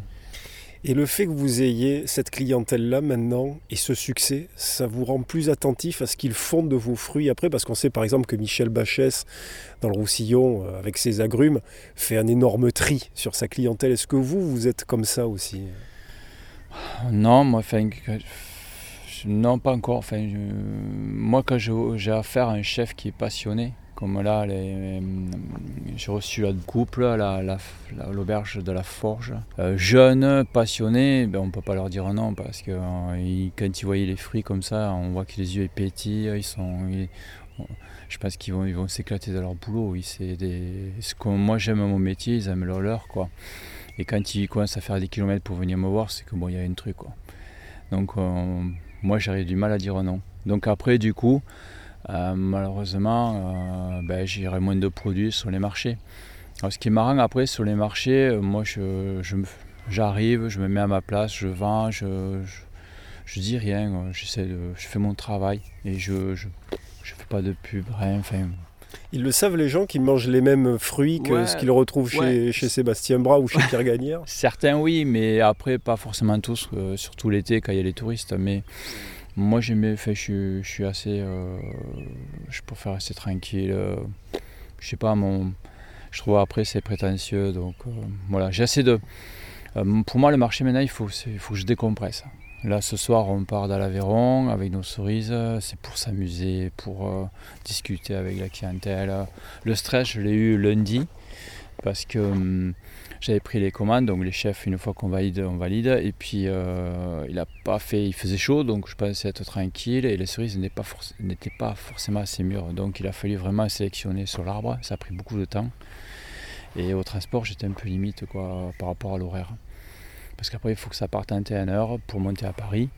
Et le fait que vous ayez cette clientèle-là maintenant et ce succès, ça vous rend plus attentif à ce qu'ils font de vos fruits après? Parce qu'on sait par exemple que Michel Bachès, dans le Roussillon, euh, avec ses agrumes, fait un énorme tri sur sa clientèle. Est-ce que vous, vous êtes comme ça aussi? Non, moi, enfin, non, pas encore. Enfin, moi, quand j'ai affaire à un chef qui est passionné, comme là, euh, j'ai reçu un couple à l'auberge de la Forge. Euh, jeunes, passionnés, ben, on ne peut pas leur dire non parce que euh, quand ils voyaient les fruits comme ça, on voit que les yeux pétillent. Ils sont, je pense qu'ils vont, ils vont s'éclater dans leur boulot. des, moi j'aime mon métier, ils aiment leur leur. Quoi. Et quand ils commencent à faire des kilomètres pour venir me voir, c'est que bon, il y a un truc. Donc moi j'aurais du mal à dire non. Donc après, du coup, euh, malheureusement, euh, ben, j'irai moins de produits sur les marchés. Ce qui est marrant après sur les marchés, euh, moi j'arrive, je me mets à ma place, je vends, je, je, dis rien, je fais mon travail et je ne fais pas de pub, rien. Ils le savent les gens qui mangent les mêmes fruits que ce qu'ils retrouvent chez, chez, Sébastien Bras ou chez Pierre Gagnère Certains oui, mais après pas forcément tous, surtout l'été quand il y a les touristes. Mais moi, j'aimais, fait, je, je, suis assez. Euh, je préfère rester tranquille. Euh, je sais pas, mon, je trouve après c'est prétentieux. Donc euh, voilà, j'ai assez de. pour moi, le marché maintenant, il faut, il faut que je décompresse. Là, ce soir, on part dans l'Aveyron avec nos cerises. C'est pour s'amuser, pour discuter avec la clientèle. Le stress, je l'ai eu lundi parce que. Hum, j'avais pris les commandes, donc les chefs, une fois qu'on valide, on valide. Et puis euh, il a pas fait, il faisait chaud, donc je pensais être tranquille. Et les cerises n'étaient pas, pas forcément assez mûres. Donc il a fallu vraiment sélectionner sur l'arbre. Ça a pris beaucoup de temps. Et au transport, j'étais un peu limite quoi, par rapport à l'horaire. Parce qu'après, il faut que ça parte en T1 pour monter à Paris.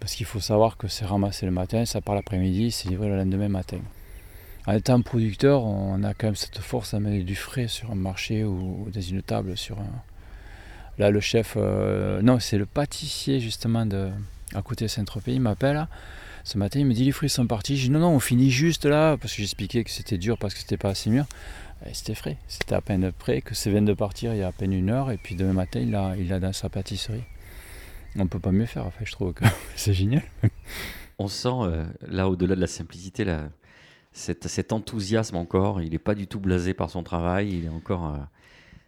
Parce qu'il faut savoir que c'est ramassé le matin, ça part l'après-midi, c'est livré le lendemain matin en étant producteur, on a quand même cette force à mettre du frais sur un marché ou dans une table. Sur. Là, le chef, euh, non, c'est le pâtissier justement de, à côté de Saint-Tropez, il m'appelle. Ce matin, il me dit les fruits sont partis. Je dis non, non, on finit juste là, parce que j'expliquais que c'était dur parce que c'était pas assez mûr. C'était frais, c'était à peine prêt, que c'est vient de partir il y a à peine une heure, et puis demain matin, il a, il a dans sa pâtisserie. On peut pas mieux faire, en fait, je trouve que c'est génial. On sent, euh, là, au-delà de la simplicité, la, cet, enthousiasme encore. Il n'est pas du tout blasé par son travail. Il est encore. Euh,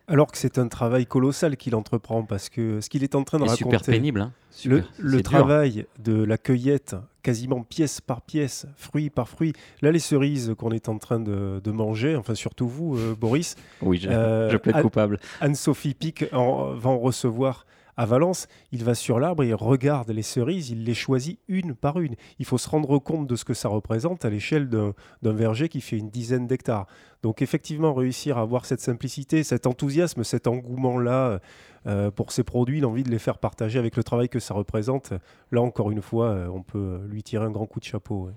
Alors que c'est un travail colossal qu'il entreprend parce que ce qu'il est en train de raconter. Super pénible. Hein. le, travail de la cueillette, quasiment pièce par pièce, fruit par fruit. Là, les cerises qu'on est en train de, manger, enfin surtout vous, euh, Boris. Oui, je, euh, je coupable. Anne-Sophie Pic va en recevoir à Valence, il va sur l'arbre, il regarde les cerises, il les choisit une par une. Il faut se rendre compte de ce que ça représente à l'échelle d'un verger qui fait une dizaine d'hectares. Donc effectivement, réussir à avoir cette simplicité, cet enthousiasme, cet engouement-là euh, pour ces produits, l'envie de les faire partager avec le travail que ça représente, là encore une fois, euh, on peut lui tirer un grand coup de chapeau.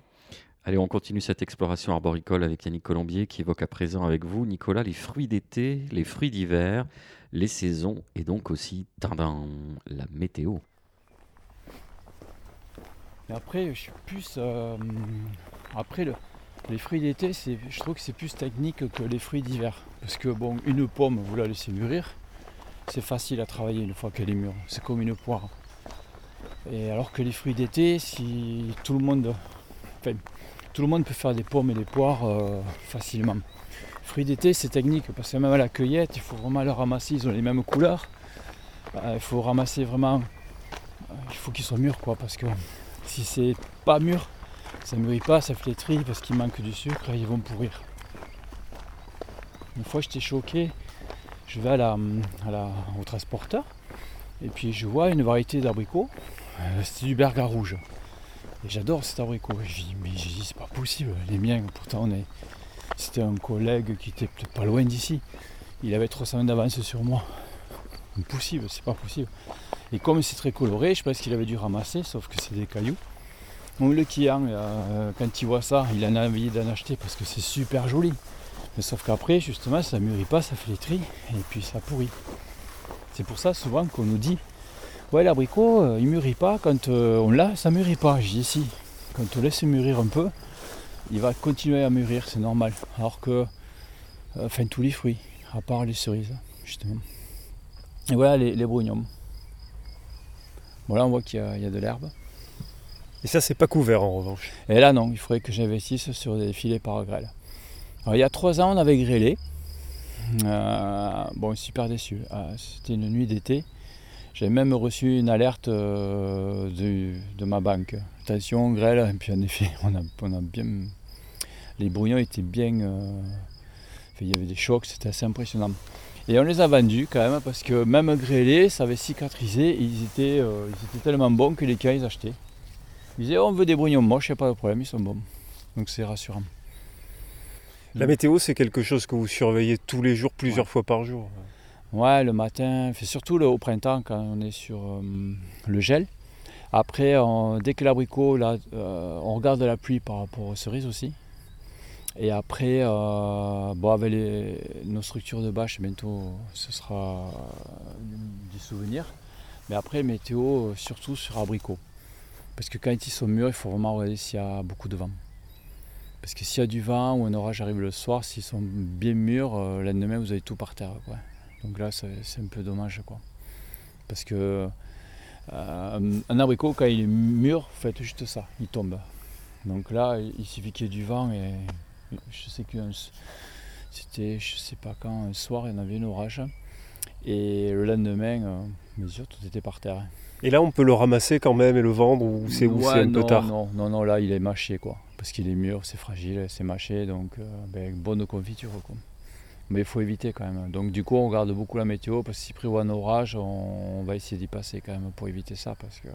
Allez, on continue cette exploration arboricole avec Yannick Colombier qui évoque à présent avec vous, Nicolas, les fruits d'été, les fruits d'hiver les saisons et donc aussi dans la météo. après, je suis plus. Euh, après, le, les fruits d'été, je trouve que c'est plus technique que les fruits d'hiver. Parce que, bon, une pomme, vous la laissez mûrir, c'est facile à travailler une fois qu'elle est mûre. C'est comme une poire. Et alors que les fruits d'été, si tout le monde. Tout le monde peut faire des pommes et des poires euh, facilement. Fruits d'été, c'est technique parce que même à la cueillette, il faut vraiment les ramasser, ils ont les mêmes couleurs. Euh, il faut ramasser vraiment, euh, il faut qu'ils soient mûrs quoi, parce que si c'est pas mûr, ça mûrit pas, ça flétrit parce qu'il manque du sucre et ils vont pourrir. Une fois j'étais choqué, je vais à la, au transporteur et puis je vois une variété d'abricots. C'est du berga rouge. Et j'adore cet abricot. je dis, mais dis, c'est pas possible. Les miens, pourtant, c'était un collègue qui était peut-être pas loin d'ici. Il avait trois semaines d'avance sur moi. Impossible, c'est pas possible. Et comme c'est très coloré, je pense qu'il avait dû ramasser, sauf que c'est des cailloux. Donc le client, euh, quand il voit ça, il en a envie d'en acheter parce que c'est super joli. Sauf qu'après, justement, ça mûrit pas, ça fait les tris et puis ça pourrit. C'est pour ça souvent qu'on nous dit Ouais, l'abricot, euh, il mûrit pas. Quand euh, on l'a, ça mûrit pas. Je dis Si, quand on laisse mûrir un peu, il va continuer à mûrir, c'est normal. Alors que, enfin, tous les fruits, à part les cerises, justement. Et voilà les, les brugnons. Voilà, on voit qu'il y, a de l'herbe. Et ça, c'est pas couvert en revanche. Et là, non, il faudrait que j'investisse sur des filets par grêle. Alors, il y a trois ans, on avait grêlé. Euh, bon, super déçu. Ah, c'était une nuit d'été. J'ai même reçu une alerte euh, de, ma banque. Attention, grêle. Et puis en effet, on a, bien. Les brouillons étaient bien. Euh, il y avait des chocs, c'était assez impressionnant. Et on les a vendus quand même parce que même grêlés, ça avait cicatrisé. ils, étaient, ils étaient tellement bons que les cas ils achetaient. Ils disaient oh, on veut des brouillons moches, il n'y a pas de problème, ils sont bons. Donc c'est rassurant. La météo, c'est quelque chose que vous surveillez tous les jours, plusieurs fois par jour. Ouais, le matin, surtout au printemps quand on est sur euh, le gel. Après, dès que l'abricot, là, euh, on regarde la pluie par rapport aux cerises aussi. Et après, euh, bon, avec nos structures de bâche, bientôt ce sera du souvenir. Mais après, météo, surtout sur abricot. Parce que quand ils sont mûrs, il faut vraiment regarder s'il y a beaucoup de vent. Parce que s'il y a du vent ou un orage arrive le soir, s'ils sont bien mûrs, euh, l'année vous avez tout par terre. Donc là, c'est un peu dommage. Quoi. Parce que euh, un abricot, quand il est mûr, faites juste ça, il tombe. Donc là, il suffit qu'il y ait du vent et je sais que c'était, je sais pas quand, un soir, il y en avait un orage. Et le lendemain, euh, bien sûr, tout était par terre. Et là, on peut le ramasser quand même et le vendre ou c'est un peu tard? Non, non, non, là, il est mâché, quoi. Parce qu'il est mûr, c'est fragile, c'est mâché, donc euh, ben, bonne confiture, quoi. Mais il faut éviter quand même. Donc du coup, on regarde beaucoup la météo, parce que si prévoit un orage, on, va essayer d'y passer quand même pour éviter ça, parce que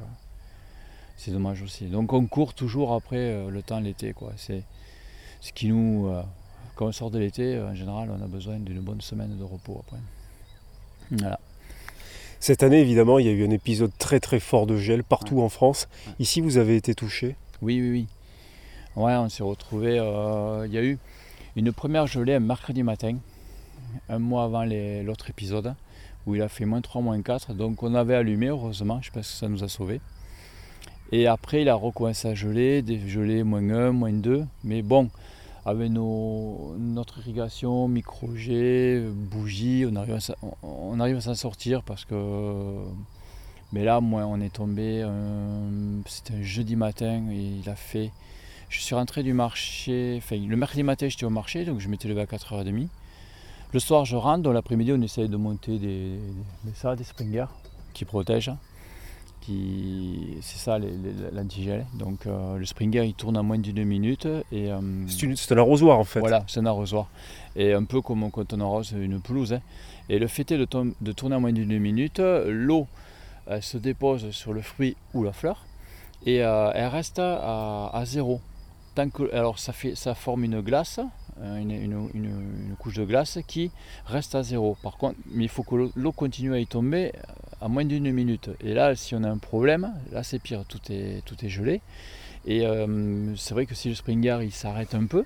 c'est dommage aussi. Donc on court toujours après euh, le temps l'été, quoi. C'est ce qui nous... Euh, quand on sort de l'été, en général, on a besoin d'une bonne semaine de repos après. Voilà. Cette année, évidemment, il y a eu un épisode très très fort de gel partout en France. Ici, vous avez été touché? Oui, oui, oui. Ouais, on s'est retrouvé. Euh, il y a eu une première gelée un mercredi matin, un mois avant l'autre épisode, où il a fait moins 3, moins 4. Donc on avait allumé, heureusement, je pense que ça nous a sauvés. Et après, il a recommencé à geler, des gelées moins 1, moins 2. Mais bon, avec nos, notre irrigation, micro-G, bougie, on arrive à, on arrive à s'en sortir parce que. Mais là, moi, on est tombé. Euh, c'était un jeudi matin et il a fait. Je suis rentré du marché. Le mercredi matin, j'étais au marché, donc je m'étais levé à 4h30. Le soir, je rentre. Dans l'après-midi, on essaye de monter des, des, ça, des springers qui protègent c'est ça l'antigel. Donc euh, le Springer il tourne en moins d'une minute. et euh, C'est un arrosoir en fait. Voilà, c'est un arrosoir. Et un peu comme quand on arrose une pelouse. Hein. Et le fait est de, de tourner en moins d'une minute, l'eau se dépose sur le fruit ou la fleur et euh, elle reste à, zéro. Tant que, alors ça, fait, ça forme une glace, une, une, couche de glace qui reste à zéro. Par contre, mais il faut que l'eau continue à y tomber à moins d'une minute. Et là, si on a un problème, là c'est pire, tout est, tout est gelé. Et euh, c'est vrai que si le Springer il s'arrête un peu,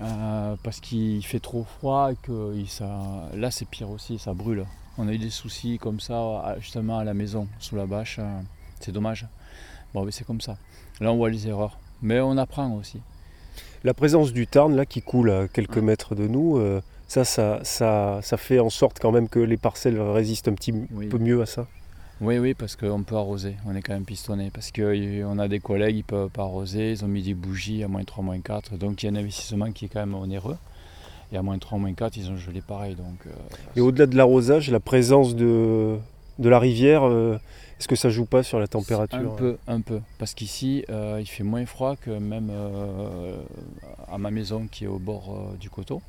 euh, parce qu'il fait trop froid, que il, ça, là c'est pire aussi, ça brûle. On a eu des soucis comme ça justement à la maison, sous la bâche, euh, c'est dommage. Bon, mais c'est comme ça. Là on voit les erreurs, mais on apprend aussi. La présence du Tarn là qui coule à quelques mètres de nous, ça, ça, ça, fait en sorte quand même que les parcelles résistent un petit peu mieux à ça. Oui, oui, parce qu'on peut arroser, on est quand même pistonné, parce qu'on a des collègues, ils peuvent pas arroser, ils ont mis des bougies à moins 3, moins 4, donc il y a un investissement qui est quand même onéreux. Et à moins 3, moins 4, ils ont gelé pareil. Donc, euh, et au-delà de l'arrosage, la présence de, de la rivière, euh, est-ce que ça joue pas sur la température Un peu, un peu. Parce qu'ici, euh, il fait moins froid que même à ma maison qui est au bord du coteau.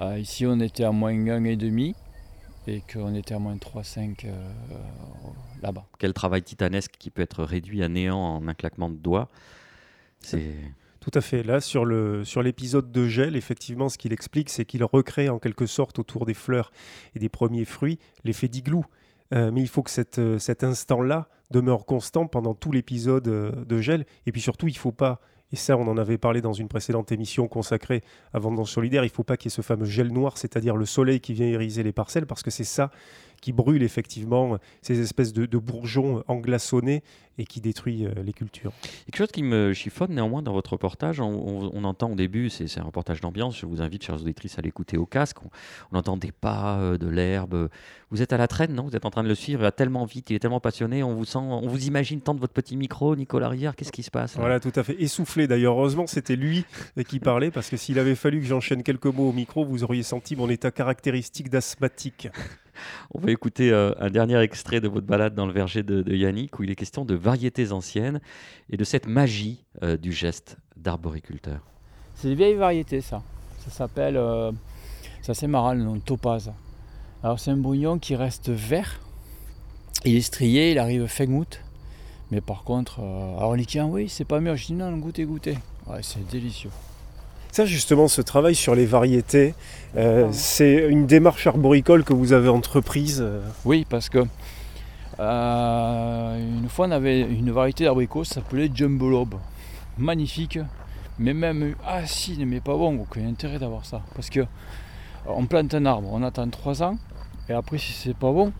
Euh, ici, on était à moins 1,5 et qu'on était à moins 3,5 là-bas. Quel travail titanesque qui peut être réduit à néant en un claquement de doigts. C'est tout à fait. Là, sur, le, sur l'épisode de gel, effectivement, ce qu'il explique, c'est qu'il recrée en quelque sorte autour des fleurs et des premiers fruits l'effet d'igloo. Euh, mais il faut que euh, cet instant-là demeure constant pendant tout l'épisode euh, de gel. Et puis surtout, il ne faut pas, et ça on en avait parlé dans une précédente émission consacrée à Vendange solidaire, il ne faut pas qu'il y ait ce fameux gel noir, c'est-à-dire le soleil qui vient iriser les parcelles, parce que c'est ça qui brûle effectivement ces espèces de, bourgeons englaçonnés et qui détruit euh, les cultures. Quelque chose qui me chiffonne néanmoins dans votre reportage, on, entend au début, c'est un reportage d'ambiance, je vous invite, chers auditrices, à l'écouter au casque, on, entend des pas, euh, de l'herbe, vous êtes à la traîne, non? Vous êtes en train de le suivre, il va tellement vite, il est tellement passionné, on vous sent, on vous imagine tendre votre petit micro, Nicolas Rivière, qu'est-ce qui se passe Voilà, tout à fait, essoufflé d'ailleurs, heureusement c'était lui qui parlait, parce que s'il avait fallu que j'enchaîne quelques mots au micro, vous auriez senti mon état caractéristique d'asthmatique. On va écouter euh, un dernier extrait de votre balade dans le verger de, Yannick, où il est question de variétés anciennes et de cette magie euh, du geste d'arboriculteur. C'est des vieilles variétés, ça. Ça s'appelle, euh, ça c'est marrant le nom, topaz. Alors c'est un brouillon qui reste vert. Il est strié, il arrive fin août. Mais par contre, alors les oui, c'est pas mûr. Je dis non, goûtez, goûtez. Ouais, c'est délicieux. Ça, justement, ce travail sur les variétés, euh, c'est une démarche arboricole que vous avez entreprise euh Oui, parce que euh, une fois, on avait une variété d'abricots, ça s'appelait Jumbo Lobe. Magnifique, mais même acide, mais pas bon. Aucun intérêt d'avoir ça. Parce que on plante un arbre, on attend 3 ans, et après, si c'est pas bon,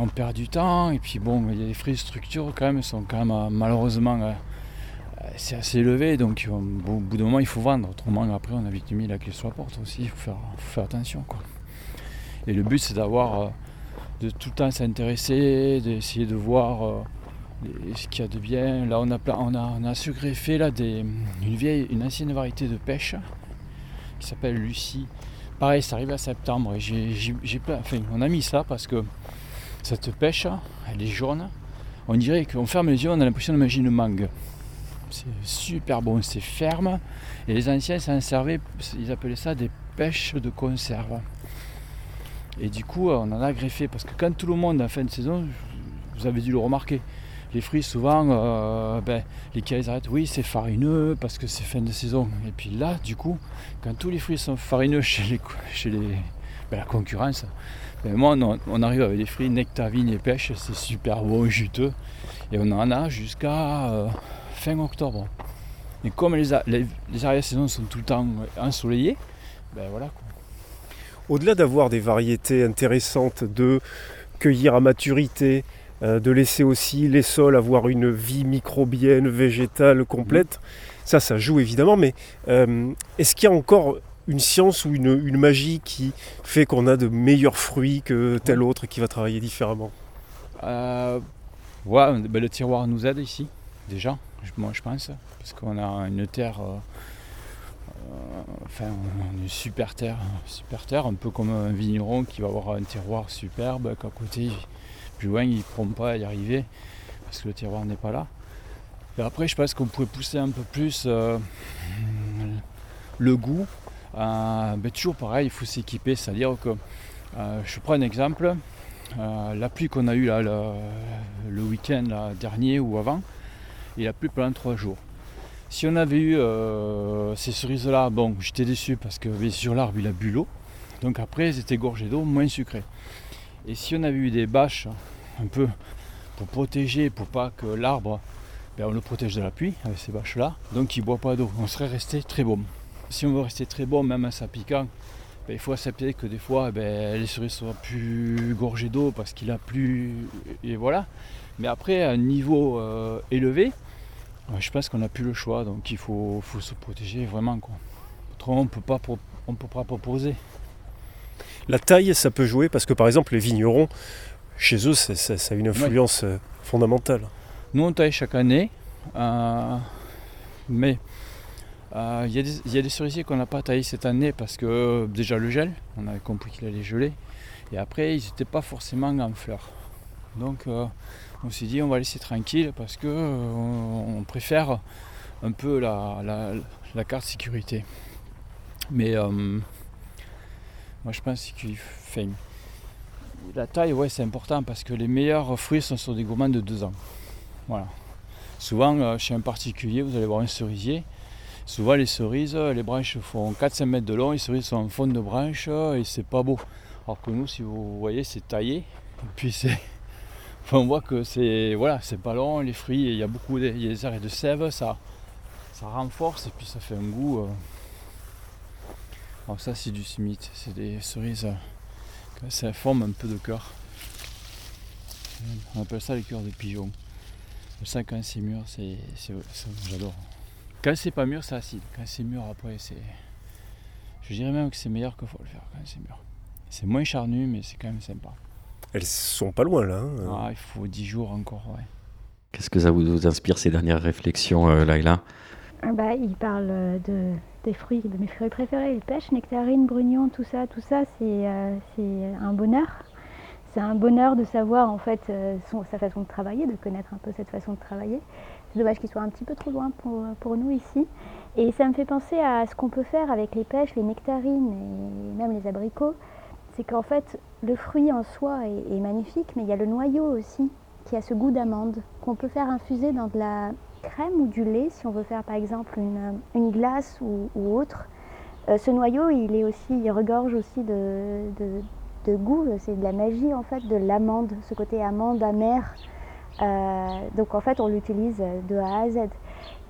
on perd du temps. Et puis, bon, il y a des fruits de structure quand même, sont quand même malheureusement c'est assez élevé, donc au bout d'un moment il faut vendre. Autrement, après, on a vite mis la clé sur la porte aussi, il faut faire, faire attention. Quoi. Et le but, c'est d'avoir, euh, de tout le temps s'intéresser, d'essayer de voir euh, ce qu'il y a de bien. Là, on a, on a, on a sugreffé là, des, une, vieille, une ancienne variété de pêche qui s'appelle Lucie. Pareil, ça arrive à septembre et j'ai, enfin, on a mis ça parce que cette pêche, elle est jaune. On dirait qu'on ferme les yeux, on a l'impression de manger une mangue. C'est super bon, c'est ferme. Et les anciens s'en servaient, ils appelaient ça des pêches de conserve. Et du coup, on en a greffé parce que quand tout le monde en fin de saison, vous avez dû le remarquer, les fruits souvent, euh, ben, les cailles arrêtent, oui c'est farineux parce que c'est fin de saison. Et puis là, du coup, quand tous les fruits sont farineux chez, les, chez les, ben, la concurrence, ben, moi on, arrive avec des fruits nectarines et pêche, c'est super bon, juteux. Et on en a jusqu'à euh, fin octobre. Et comme les, les, les arrière-saisons sont tout le temps ensoleillées, ben voilà. Au-delà d'avoir des variétés intéressantes, de cueillir à maturité, euh, de laisser aussi les sols avoir une vie microbienne, végétale complète, ça, ça joue évidemment, mais euh, est-ce qu'il y a encore une science ou une, magie qui fait qu'on a de meilleurs fruits que tel autre qui va travailler différemment? Euh, ouais, ben Le tiroir nous aide ici, déjà moi je pense, parce qu'on a une terre, euh, euh, enfin une super terre, super terre, un peu comme un vigneron qui va avoir un terroir superbe, qu'à côté, plus loin, il ne pourront pas y arriver, parce que le terroir n'est pas là. Et après, je pense qu'on pourrait pousser un peu plus euh, le goût. Ben, toujours pareil, il faut s'équiper, c'est-à-dire que, je prends un exemple, la pluie qu'on a eue là, le, week-end dernier ou avant, il a plu pendant trois jours. Si on avait eu euh, ces cerises-là, bon, j'étais déçu parce que sur l'arbre il a bu l'eau. Donc après, elles étaient gorgées d'eau, moins sucrées. Et si on avait eu des bâches, un peu pour protéger, pour pas que l'arbre, ben, on le protège de la pluie avec ces bâches-là, donc il ne boit pas d'eau. On serait resté très bon. Si on veut rester très bon, même à sa piquant, ben, il faut accepter que des fois ben, les cerises soient plus gorgées d'eau parce qu'il a plu. Et voilà. Mais après, à un niveau euh, élevé, je pense qu'on n'a plus le choix, donc il faut, se protéger vraiment. Quoi. Autrement, on ne peut pas proposer. La taille, ça peut jouer parce que par exemple, les vignerons, chez eux, ça, a une influence euh, fondamentale. Nous, on taille chaque année, euh, mais il y, y, a des cerisiers qu'on n'a pas taillés cette année parce que déjà le gel, on avait compris qu'il allait geler, et après, ils n'étaient pas forcément en fleurs. Donc, on s'est dit on va laisser tranquille parce que euh, on, préfère un peu la, carte sécurité. Mais euh, moi je pense qu'il fait. la taille, ouais, c'est important parce que les meilleurs fruits sont sur des gourmands de 2 ans. Voilà. Souvent, euh, chez un particulier, vous allez voir un cerisier. Souvent, les cerises, les branches font 4-5 mètres de long, les cerises sont en fond de branche et c'est pas beau. Alors que nous, si vous voyez, c'est taillé. Et puis, c'est. On voit que c'est voilà, c'est pas long, les fruits, il y a beaucoup de, il y a des arrêts de sève, ça, ça renforce et puis ça fait un goût. euh. Alors ça c'est du simite, c'est des cerises euh, ça forme un peu de cœur. On appelle ça les cœurs de pigeon. Ça quand c'est mûr, c'est, j'adore. Quand c'est pas mûr, c'est acide. Quand c'est mûr, après c'est. Je dirais même que c'est meilleur que faut le faire quand c'est mûr. C'est moins charnu, mais c'est quand même sympa. Elles sont pas loin là. hein. Ah, il faut 10 jours encore, ouais. Qu'est-ce que ça vous, vous inspire ces dernières réflexions, euh, Laila Ah Bah, il parle euh, de, des fruits, de mes fruits préférés, les pêches, nectarines, brugnons, tout ça, tout ça, c'est euh, c'est un bonheur. C'est un bonheur de savoir en fait euh, son- sa façon de travailler, de connaître un peu cette façon de travailler. C'est dommage qu'il soit un petit peu trop loin pour, pour nous ici. Et ça me fait penser à ce qu'on peut faire avec les pêches, les nectarines et même les abricots. C'est qu'en fait, le fruit en soi est, magnifique, mais il y a le noyau aussi qui a ce goût d'amande qu'on peut faire infuser dans de la crème ou du lait si on veut faire par exemple une, glace ou, autre. Euh, ce noyau, il est aussi, il regorge aussi de, de, goût. C'est de la magie en fait de l'amande, ce côté amande amère. Euh, donc en fait, on l'utilise de A à Z.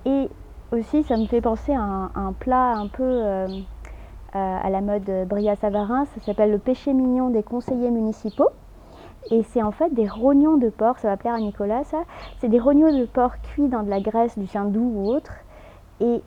Et aussi, ça me fait penser à un, plat un peu euh, à la mode Bria-Savarin. Ça s'appelle le péché mignon des conseillers municipaux. Et c'est en fait des rognons de porc, ça va plaire à Nicolas ça. C'est des rognons de porc cuits dans de la graisse du saindoux ou autre. Et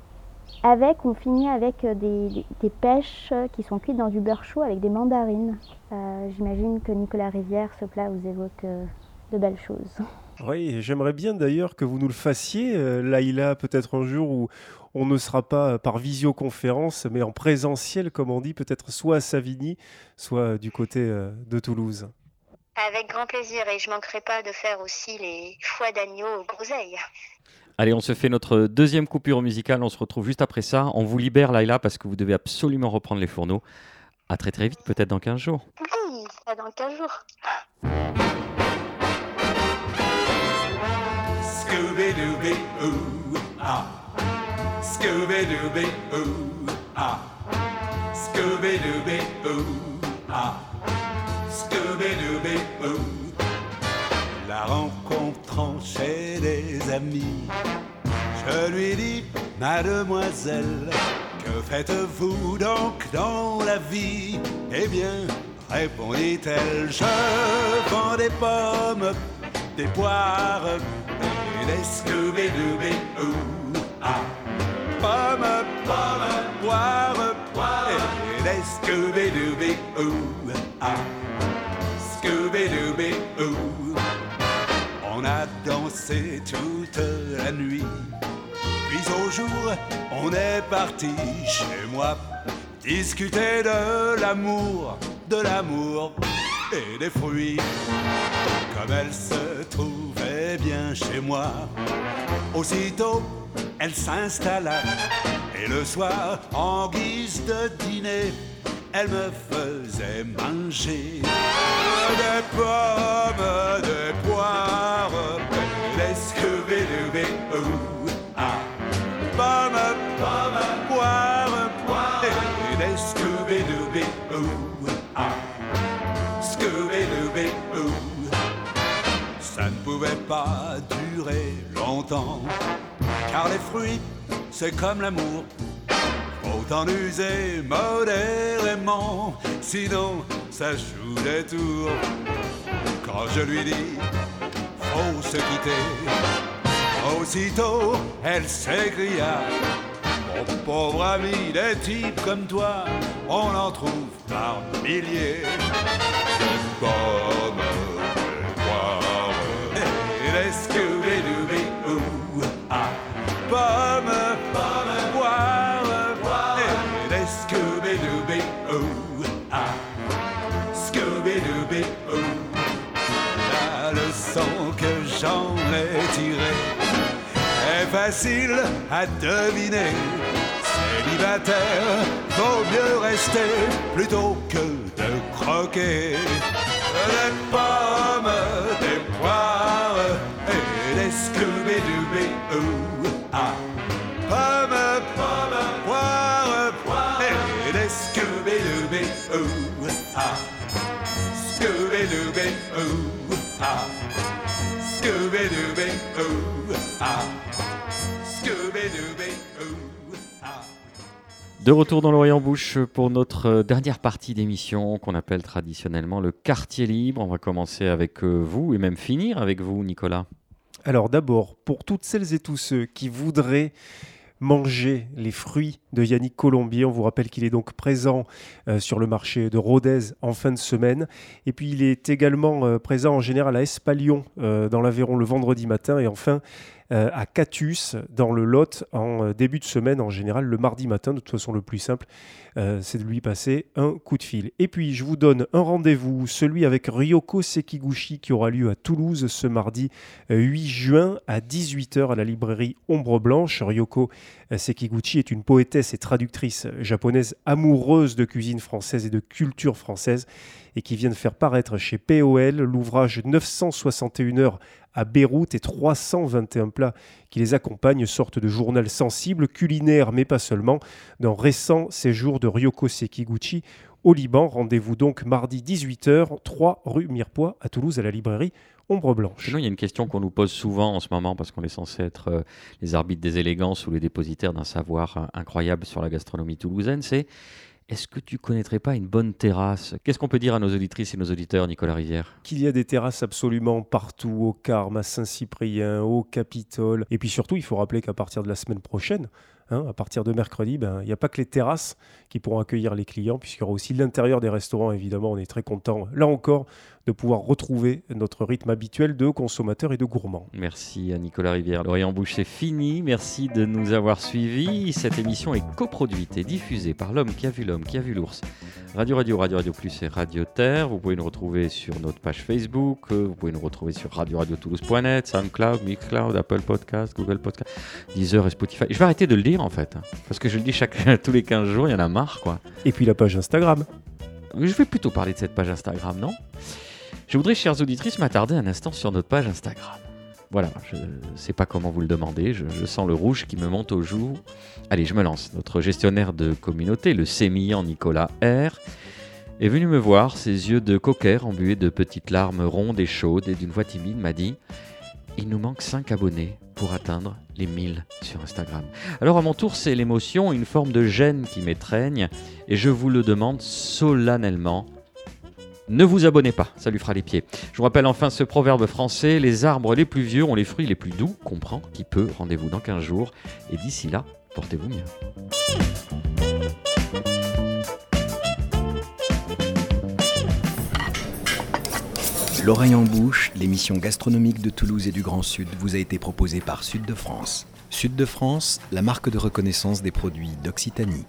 avec, on finit avec euh, des, pêches qui sont cuites dans du beurre chaud avec des mandarines. Euh, J'imagine que Nicolas Rivière, ce plat vous évoque euh, de belles choses. Oui, j'aimerais bien d'ailleurs que vous nous le fassiez, Laïla, peut-être un jour où on ne sera pas par visioconférence, mais en présentiel, comme on dit, peut-être soit à Savigny, soit du côté euh, de Toulouse. Avec grand plaisir et je manquerai pas de faire aussi les foies d'agneau aux groseilles. Allez, on se fait notre deuxième coupure musicale. On se retrouve juste après ça. On vous libère, Laila, parce que vous devez absolument reprendre les fourneaux. À très très vite, peut-être dans 15 jours. Oui, à dans 15 jours. Scooby-Dooby, ooh, ah. Scooby-Dooby, ooh, ah. Scooby-Dooby, ooh, ah. Scooby-Dooby, ooh. La rencontrant chez des amis, je lui dis, Mademoiselle, que faites-vous donc dans la vie? Eh bien, répondit-elle, je vends des pommes, des poires et des Scooby-Dooby, ooh, Pommes, pommes, poires, poires et des Scooby-Dooby, ooh, ah. Scooby-Dooby, ooh. On a dansé toute la nuit. Puis au jour, on est parti chez moi discuter de l'amour, de l'amour et des fruits. Comme elle se trouvait bien chez moi, aussitôt elle s'installa et le soir, en guise de dîner, elle me faisait manger des pommes, des poires, des Scooby-Dooby, ah. Pommes, pommes, poires, pouvait pas durer longtemps, car les fruits, c'est comme l'amour. Faut en user modérément, sinon ça joue des tours. Quand je lui dis, faut se quitter, aussitôt elle s'écria. Mon pauvre ami, des types comme toi, on en trouve par milliers. Des facile à deviner. Célibataire, vaut mieux rester plutôt que de croquer. des pommes, des poires et des Scooby-Dooby-Oo. Ah. Pommes, pommes, poires, poires et des. Ah. Scooby-Dooby-Oo. Ah. Scooby-Dooby-Oo. Ah. Scooby-Dooby-Oo. Ah. De retour dans l'Orient Bouche pour notre euh, dernière partie d'émission qu'on appelle traditionnellement le quartier libre. On va commencer avec euh, vous et même finir avec vous, Nicolas. Alors d'abord, pour toutes celles et tous ceux qui voudraient manger les fruits de Yannick Colombier, on vous rappelle qu'il est donc présent euh, sur le marché de Rodez en fin de semaine. Et puis il est également euh, présent en général à Espalion euh, dans l'Aveyron le vendredi matin et enfin euh, à Catus dans le Lot en euh, début de semaine en général le mardi matin. De toute façon le plus simple euh, c'est de lui passer un coup de fil. Et puis je vous donne un rendez-vous, celui avec Ryoko Sekiguchi qui aura lieu à Toulouse ce mardi euh, 8 juin à 18h à la librairie Ombre Blanche. Ryoko Sekiguchi est une poétesse et traductrice japonaise amoureuse de cuisine française et de culture française et qui vient de faire paraître chez POL l'ouvrage 961 heures à Beyrouth et 321 plats qui les accompagnent, sorte de journal sensible, culinaire mais pas seulement, d'un récent séjour de Ryoko Sekiguchi au Liban. Rendez-vous donc mardi 18h, 3 rue Mirepoix à Toulouse à la librairie Ombre Blanche. Sinon, il y a une question qu'on nous pose souvent en ce moment parce qu'on est censé être euh, les arbitres des élégances ou les dépositaires d'un savoir euh, incroyable sur la gastronomie toulousaine, c'est est-ce que tu connaîtrais pas une bonne terrasse? Qu'est-ce qu'on peut dire à nos auditrices et nos auditeurs, Nicolas Rivière? Qu'il y a des terrasses absolument partout, au Carme, à Saint-Cyprien, au Capitole. Et puis surtout, il faut rappeler qu'à partir de la semaine prochaine, hein, à partir de mercredi, ben, il n'y a pas que les terrasses qui pourront accueillir les clients, puisqu'il y aura aussi l'intérieur des restaurants, évidemment. On est très content, là encore, de pouvoir retrouver notre rythme habituel de consommateurs et de gourmands. Merci à Nicolas Rivière. L'Orient Bouche c'est fini. Merci de nous avoir suivis. Cette émission est coproduite et diffusée par l'homme qui a vu l'homme, qui a vu l'ours. Radio Radio, Radio Radio Plus et Radio Terre. Vous pouvez nous retrouver sur notre page Facebook. Vous pouvez nous retrouver sur radio-radio-toulouse.net, SoundCloud, Mixcloud, Apple Podcast, Google Podcast, Deezer et Spotify. Je vais arrêter de le dire en fait. parce que je le dis chaque, tous les 15 jours, il y en a marre quoi. Et puis la page Instagram. Je vais plutôt parler de cette page Instagram, non? Je voudrais, chères auditrices, m'attarder un instant sur notre page Instagram. Voilà, je ne sais pas comment vous le demandez, je, je sens le rouge qui me monte aux joues. Allez, je me lance. Notre gestionnaire de communauté, le sémillant Nicolas R, est venu me voir, ses yeux de cocker embués de petites larmes rondes et chaudes, et d'une voix timide m'a dit Il nous manque 5 abonnés pour atteindre les 1000 sur Instagram. Alors à mon tour, c'est l'émotion, une forme de gêne qui m'étreigne, et je vous le demande solennellement. Ne vous abonnez pas, ça lui fera les pieds. Je vous rappelle enfin ce proverbe français les arbres les plus vieux ont les fruits les plus doux. Comprends qui peut. Rendez-vous dans 15 jours. Et d'ici là, portez-vous mieux. L'oreille en bouche, l'émission gastronomique de Toulouse et du Grand Sud vous a été proposée par Sud de France. Sud de France, la marque de reconnaissance des produits d'Occitanie.